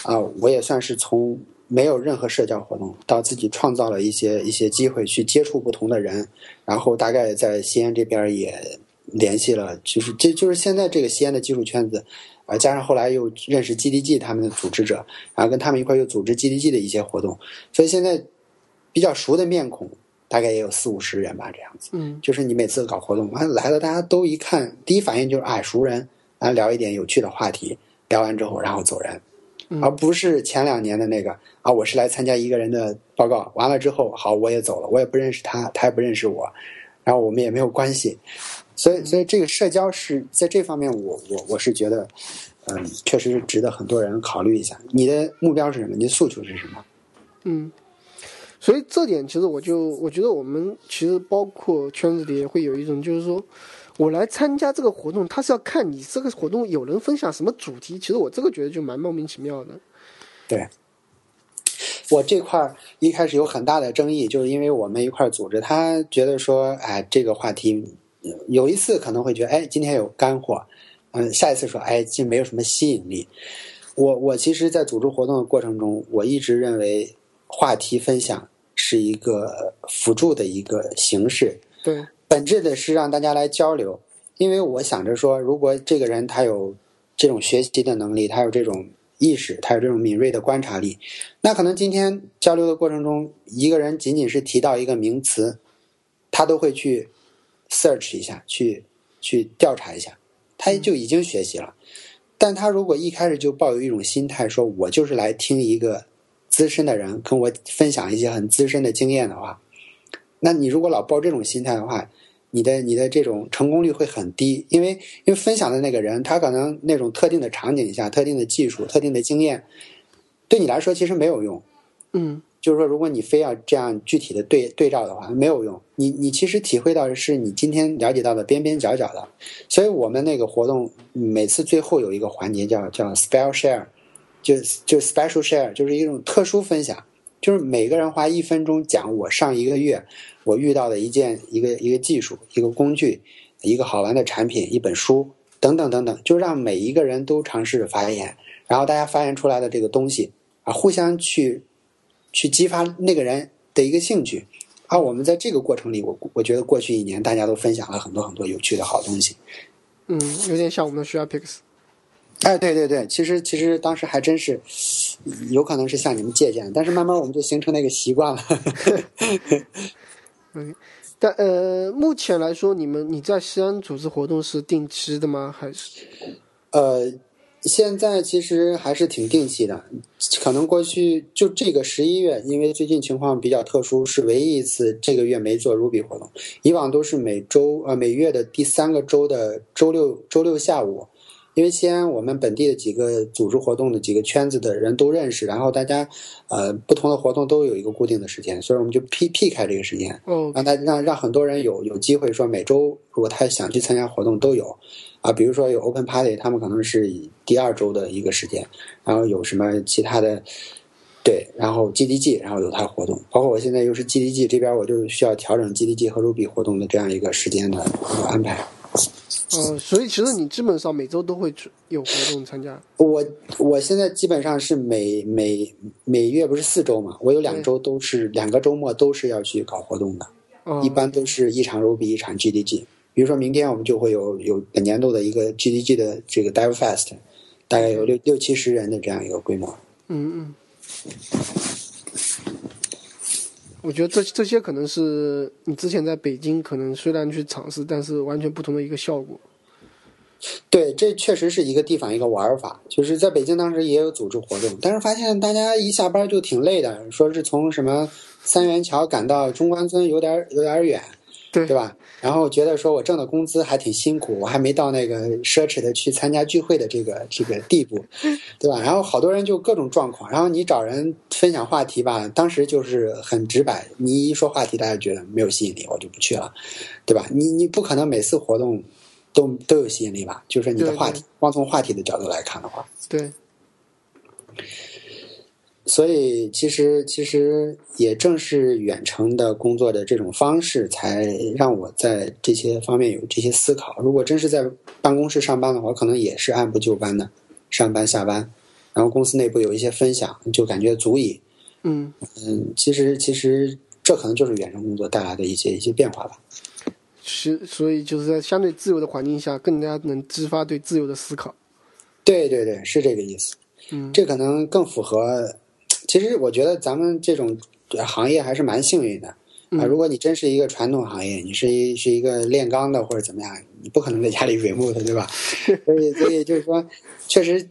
啊，我也算是从没有任何社交活动，到自己创造了一些一些机会去接触不同的人，然后大概在西安这边也联系了，就是这就是现在这个西安的技术圈子，啊，加上后来又认识 GDG 他们的组织者，然后跟他们一块又组织 GDG 的一些活动，所以现在比较熟的面孔大概也有四五十人吧，这样子。嗯就是你每次搞活动，完来了，大家都一看，第一反应就是哎熟人，啊聊一点有趣的话题，聊完之后然后走人，嗯而不是前两年的那个啊，我是来参加一个人的报告，完了之后好我也走了，我也不认识他，他也不认识我，然后我们也没有关系，所以所以这个社交是在这方面我，我我是觉得，嗯，确实是值得很多人考虑一下。你的目标是什么？你的诉求是什么？嗯，所以这点其实我就我觉得我们其实包括圈子里也会有一种，就是说我来参加这个活动，他是要看你这个活动有人分享什么主题。其实我这个觉得就蛮莫名其妙的。对，我这块儿一开始有很大的争议，就是因为我们一块儿组织，他觉得说，哎，这个话题呃有一次可能会觉得，哎，今天有干货，嗯，下一次说，哎，这没有什么吸引力。我我其实，在组织活动的过程中，我一直认为话题分享是一个辅助的一个形式，对，本质的是让大家来交流，因为我想着说，如果这个人他有这种学习的能力，他有这种意识，他有这种敏锐的观察力，那可能今天交流的过程中，一个人仅仅是提到一个名词，他都会去 search 一下，去去调查一下，他就已经学习了。但他如果一开始就抱有一种心态，说我就是来听一个资深的人跟我分享一些很资深的经验的话，那你如果老抱这种心态的话，你的你的这种成功率会很低，因为因为分享的那个人，他可能那种特定的场景下、特定的技术、特定的经验，对你来说其实没有用。嗯就是说，如果你非要这样具体的对对照的话，没有用。你你其实体会到的是你今天了解到的边边角角的。所以我们那个活动每次最后有一个环节叫叫 special share，就就 special share，就是一种特殊分享，就是每个人花一分钟讲我上一个月我遇到的一件一个一个技术、一个工具、一个好玩的产品、一本书等等等等，就让每一个人都尝试着发言，然后大家发言出来的这个东西啊，互相去。去激发那个人的一个兴趣，啊我们在这个过程里，我我觉得过去一年大家都分享了很多很多有趣的好东西。嗯，有点像我们的 SharePix。哎，对对对，其实其实当时还真是有可能是向你们借鉴，但是慢慢我们就形成那个习惯了。嗯，但呃，目前来说，你们你在西安组织活动是定期的吗？还是？呃，现在其实还是挺定期的，可能过去就这个十一月，因为最近情况比较特殊，是唯一一次这个月没做 Ruby 活动。以往都是每周呃每月的第三个周的周六周六下午，因为西安我们本地的几个组织活动的几个圈子的人都认识，然后大家呃不同的活动都有一个固定的时间，所以我们就避避开这个时间，嗯，让大让让很多人有有机会说每周如果他想去参加活动都有。啊，比如说有 Open Party，他们可能是以第二周的一个时间，然后有什么其他的，对，然后 GDG，然后有它活动，包括我现在又是 GDG 这边，我就需要调整 GDG 和 Ruby 活动的这样一个时间的一个安排。哦，所以其实你基本上每周都会出有活动参加。我我现在基本上是每每每月不是四周嘛，我有两周都是两个周末都是要去搞活动的，哦，一般都是一场 Ruby 一场 GDG。比如说明天我们就会有有本年度的一个 GDG 的这个 Dive Fest，大概有六六七十人的这样一个规模。嗯嗯，我觉得这这些可能是你之前在北京可能虽然去尝试，但是完全不同的一个效果。对，这确实是一个地方一个玩法。就是在北京当时也有组织活动，但是发现大家一下班就挺累的，说是从什么三元桥赶到中关村有点有点远，对对吧？然后觉得说我挣的工资还挺辛苦，我还没到那个奢侈的去参加聚会的这个这个地步，对吧？然后好多人就各种状况，然后你找人分享话题吧，当时就是很直白，你一说话题，大家觉得没有吸引力，我就不去了，对吧？你你不可能每次活动都都有吸引力吧？就是你的话题，光从话题的角度来看的话，对，所以其实其实也正是远程的工作的这种方式，才让我在这些方面有这些思考。如果真是在办公室上班的话，可能也是按部就班的上班下班，然后公司内部有一些分享，就感觉足以。嗯嗯，其实其实这可能就是远程工作带来的一些一些变化吧。是，所以就是在相对自由的环境下，更加能激发对自由的思考。对对对，是这个意思。嗯，这可能更符合。其实我觉得咱们这种行业还是蛮幸运的啊。如果你真是一个传统行业，你是一是一个炼钢的或者怎么样，你不可能在家里 remote 对吧？所以所以就是说，确实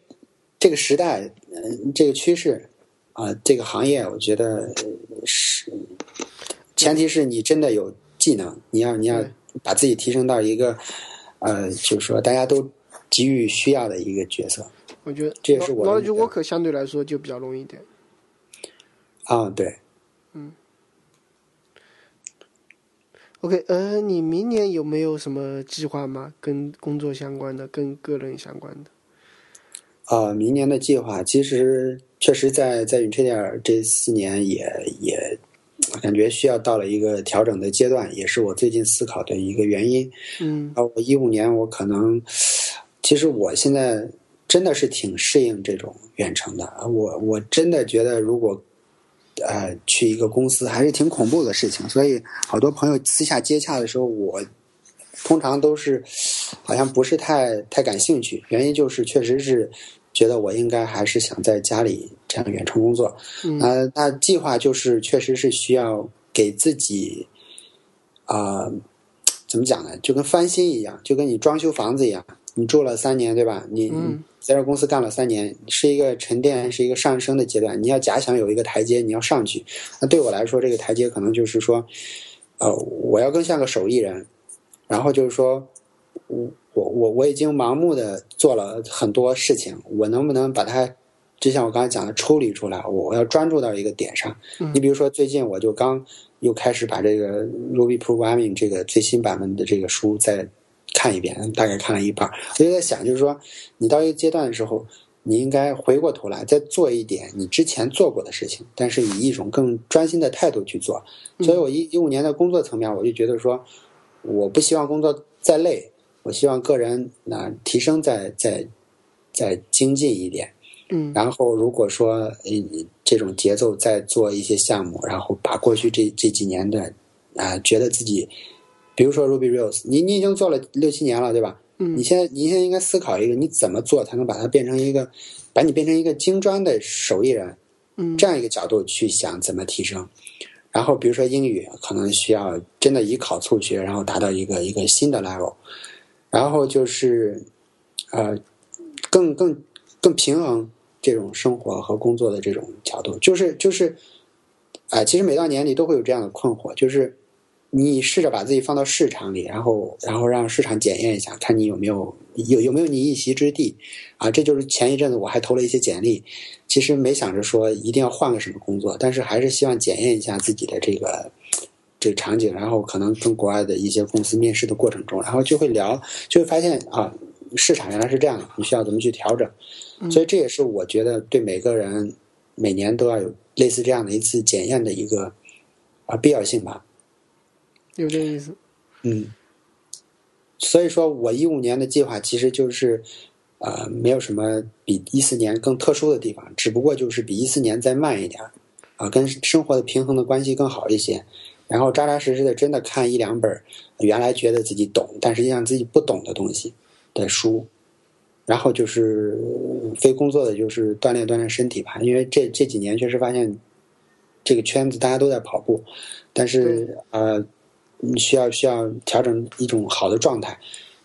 这个时代，嗯，这个趋势啊，这个行业，我觉得是前提是你真的有技能，你要你要把自己提升到一个呃，就是说大家都急于需要的一个角色。我觉得这也是我的 knowledge worker 相对来说就比较容易一点。啊，对，嗯。OK，呃，你明年有没有什么计划吗？跟工作相关的，跟个人相关的？啊，明年的计划其实确实在在 Intrader 这四年也也感觉需要到了一个调整的阶段，也是我最近思考的一个原因。嗯。啊，我一五年我可能，其实我现在真的是挺适应这种远程的。我我真的觉得如果。呃，去一个公司还是挺恐怖的事情，所以好多朋友私下接洽的时候，我通常都是好像不是太太感兴趣。原因就是确实是觉得我应该还是想在家里这样远程工作。呃，那计划就是确实是需要给自己啊，怎么讲呢？就跟翻新一样，就跟你装修房子一样，你住了三年，对吧？你。在这公司干了三年，是一个沉淀，是一个上升的阶段。你要假想有一个台阶，你要上去。那对我来说，这个台阶可能就是说，呃，我要更像个手艺人。然后就是说，我我我我已经盲目的做了很多事情，我能不能把它，就像我刚才讲的抽离出来？我要专注到一个点上。你比如说，最近我就刚又开始把这个 Ruby Programming 这个最新版本的这个书在。看一遍，大概看了一半，我就在想，就是说，你到一个阶段的时候，你应该回过头来再做一点你之前做过的事情，但是以一种更专心的态度去做。所以我一一五年的工作层面，我就觉得说，我不希望工作再累，我希望个人呢提升再再再精进一点。嗯，然后如果说这种节奏再做一些项目，然后把过去这这几年的啊，觉得自己。比如说 Ruby Rails，你你已经做了六七年了，对吧？嗯。你现在你现在应该思考一个，你怎么做才能把它变成一个，把你变成一个精专的手艺人？嗯。这样一个角度去想怎么提升。然后比如说英语，可能需要真的以考促学，然后达到一个一个新的 level。然后就是，呃，更更更平衡这种生活和工作的这种角度，就是就是，哎，其实每到年底都会有这样的困惑，就是。你试着把自己放到市场里，然后，然后让市场检验一下，看你有没有有有没有你一席之地，啊，这就是前一阵子我还投了一些简历，其实没想着说一定要换个什么工作，但是还是希望检验一下自己的这个这个场景，然后可能跟国外的一些公司面试的过程中，然后就会聊，就会发现啊，市场原来是这样的，你需要怎么去调整，所以这也是我觉得对每个人每年都要有类似这样的一次检验的一个啊必要性吧。有这意思，嗯，所以说我一五年的计划其实就是，呃，没有什么比一四年更特殊的地方，只不过就是比一四年再慢一点，啊，跟生活的平衡的关系更好一些，然后扎扎实实的真的看一两本原来觉得自己懂，但实际上自己不懂的东西的书，然后就是非工作的就是锻炼锻炼身体吧，因为这这几年确实发现这个圈子大家都在跑步，但是呃。你需要需要调整一种好的状态，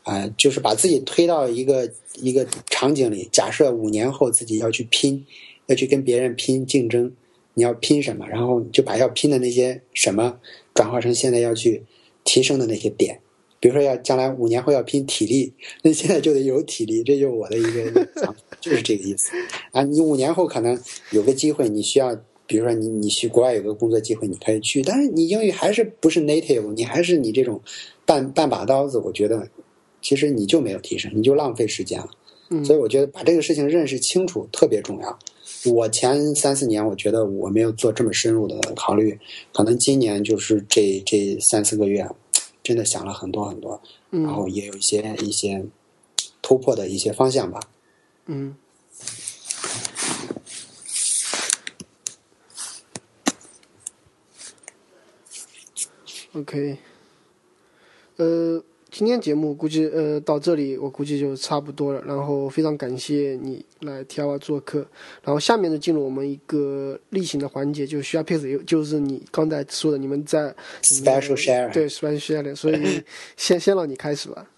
啊，就是把自己推到一个一个场景里。假设五年后自己要去拼，要去跟别人拼竞争，你要拼什么？然后就把要拼的那些什么转化成现在要去提升的那些点。比如说，要将来五年后要拼体力，那现在就得有体力。这就是我的一个想法，就是这个意思。啊，你五年后可能有个机会，你需要。比如说你你去国外有个工作机会，你可以去，但是你英语还是不是 native，你还是你这种半半把刀子，我觉得其实你就没有提升，你就浪费时间了。所以我觉得把这个事情认识清楚特别重要。我前三四年我觉得我没有做这么深入的考虑，可能今年就是这这三四个月，真的想了很多很多，然后也有一些一些突破的一些方向吧。嗯。OK，呃，今天节目估计呃到这里我估计就差不多了。然后非常感谢你来 t R 做客。然后下面呢进入我们一个例行的环节，就是需要 p i 就是你刚才说的你们在 special share 对 special share，所以 先先让你开始吧。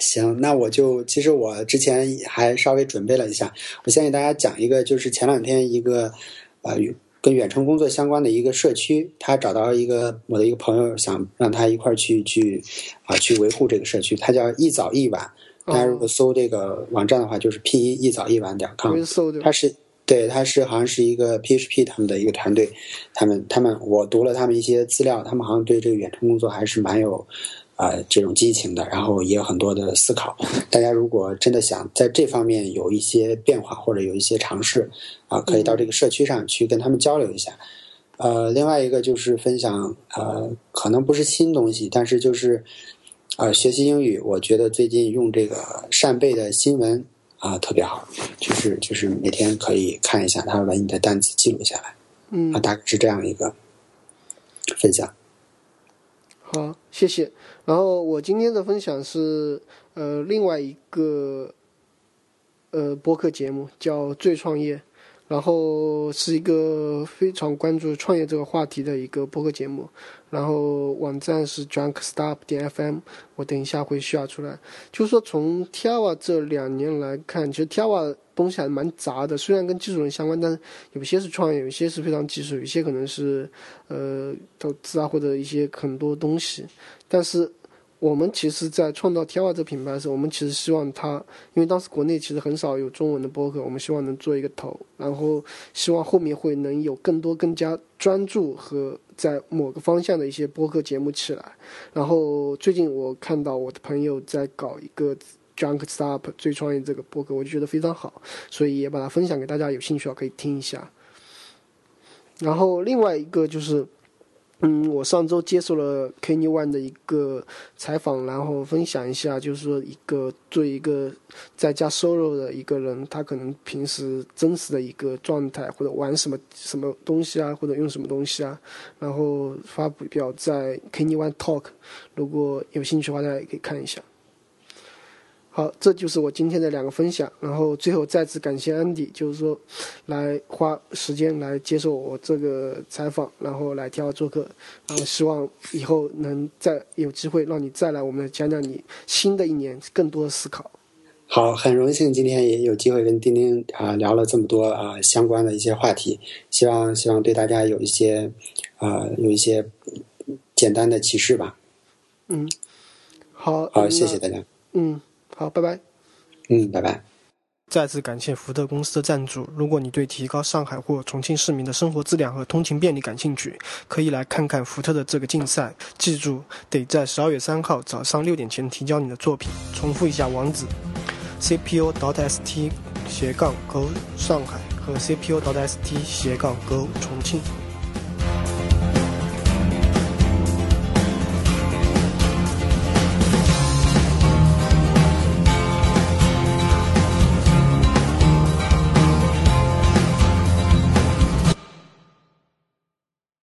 行，那我就其实我之前还稍微准备了一下，我先给大家讲一个，就是前两天一个呃。跟远程工作相关的一个社区，他找到一个我的一个朋友，想让他一块儿去去啊去维护这个社区。他叫一早一晚，大家如果搜这个网站的话，就是 p 一一早一晚点 com。他是对，他是好像是一个 PHP 他们的一个团队，他们他们我读了他们一些资料，他们好像对这个远程工作还是蛮有。啊，这种激情的，然后也有很多的思考。大家如果真的想在这方面有一些变化或者有一些尝试，啊，可以到这个社区上去跟他们交流一下。呃，另外一个就是分享，呃，可能不是新东西，但是就是，呃，学习英语，我觉得最近用这个扇贝的新闻啊特别好，就是就是每天可以看一下，他把你的单词记录下来，嗯，啊，大概是这样一个分享。好，谢谢。然后我今天的分享是，呃，另外一个，呃，播客节目叫《最创业》，然后是一个非常关注创业这个话题的一个播客节目。然后网站是 drunkstop 点 fm，我等一下会需要出来。就是说，从 Tiawa 这两年来看，其实 Tiawa 东西还蛮杂的。虽然跟技术人相关，但是有些是创业，有些是非常技术，有些可能是呃投资啊或者一些很多东西。但是我们其实，在创造 Tiawa 这品牌的时候，我们其实希望它，因为当时国内其实很少有中文的播客，我们希望能做一个头，然后希望后面会能有更多更加专注和。在某个方向的一些播客节目起来，然后最近我看到我的朋友在搞一个 Junk Stop 最创业这个播客，我就觉得非常好，所以也把它分享给大家，有兴趣啊可以听一下。然后另外一个就是。嗯，我上周接受了 Kenny One 的一个采访，然后分享一下，就是说一个做一个在家 solo 的一个人，他可能平时真实的一个状态，或者玩什么什么东西啊，或者用什么东西啊，然后发表在 Kenny One Talk，如果有兴趣的话，大家也可以看一下。好，这就是我今天的两个分享。然后最后再次感谢安迪，就是说来花时间来接受我这个采访，然后来听我做客。然后希望以后能再有机会让你再来，我们讲讲你新的一年更多的思考。好，很荣幸今天也有机会跟丁丁啊聊了这么多啊相关的一些话题，希望希望对大家有一些啊有一些简单的启示吧。嗯，好，好，谢谢大家。嗯。好，拜拜。嗯，拜拜。再次感谢福特公司的赞助。如果你对提高上海或重庆市民的生活质量和通勤便利感兴趣，可以来看看福特的这个竞赛。记住，得在十二月三号早上六点前提交你的作品。重复一下网址：cpo.st 斜杠 go 上海和 cpo.st 斜杠 go 重庆。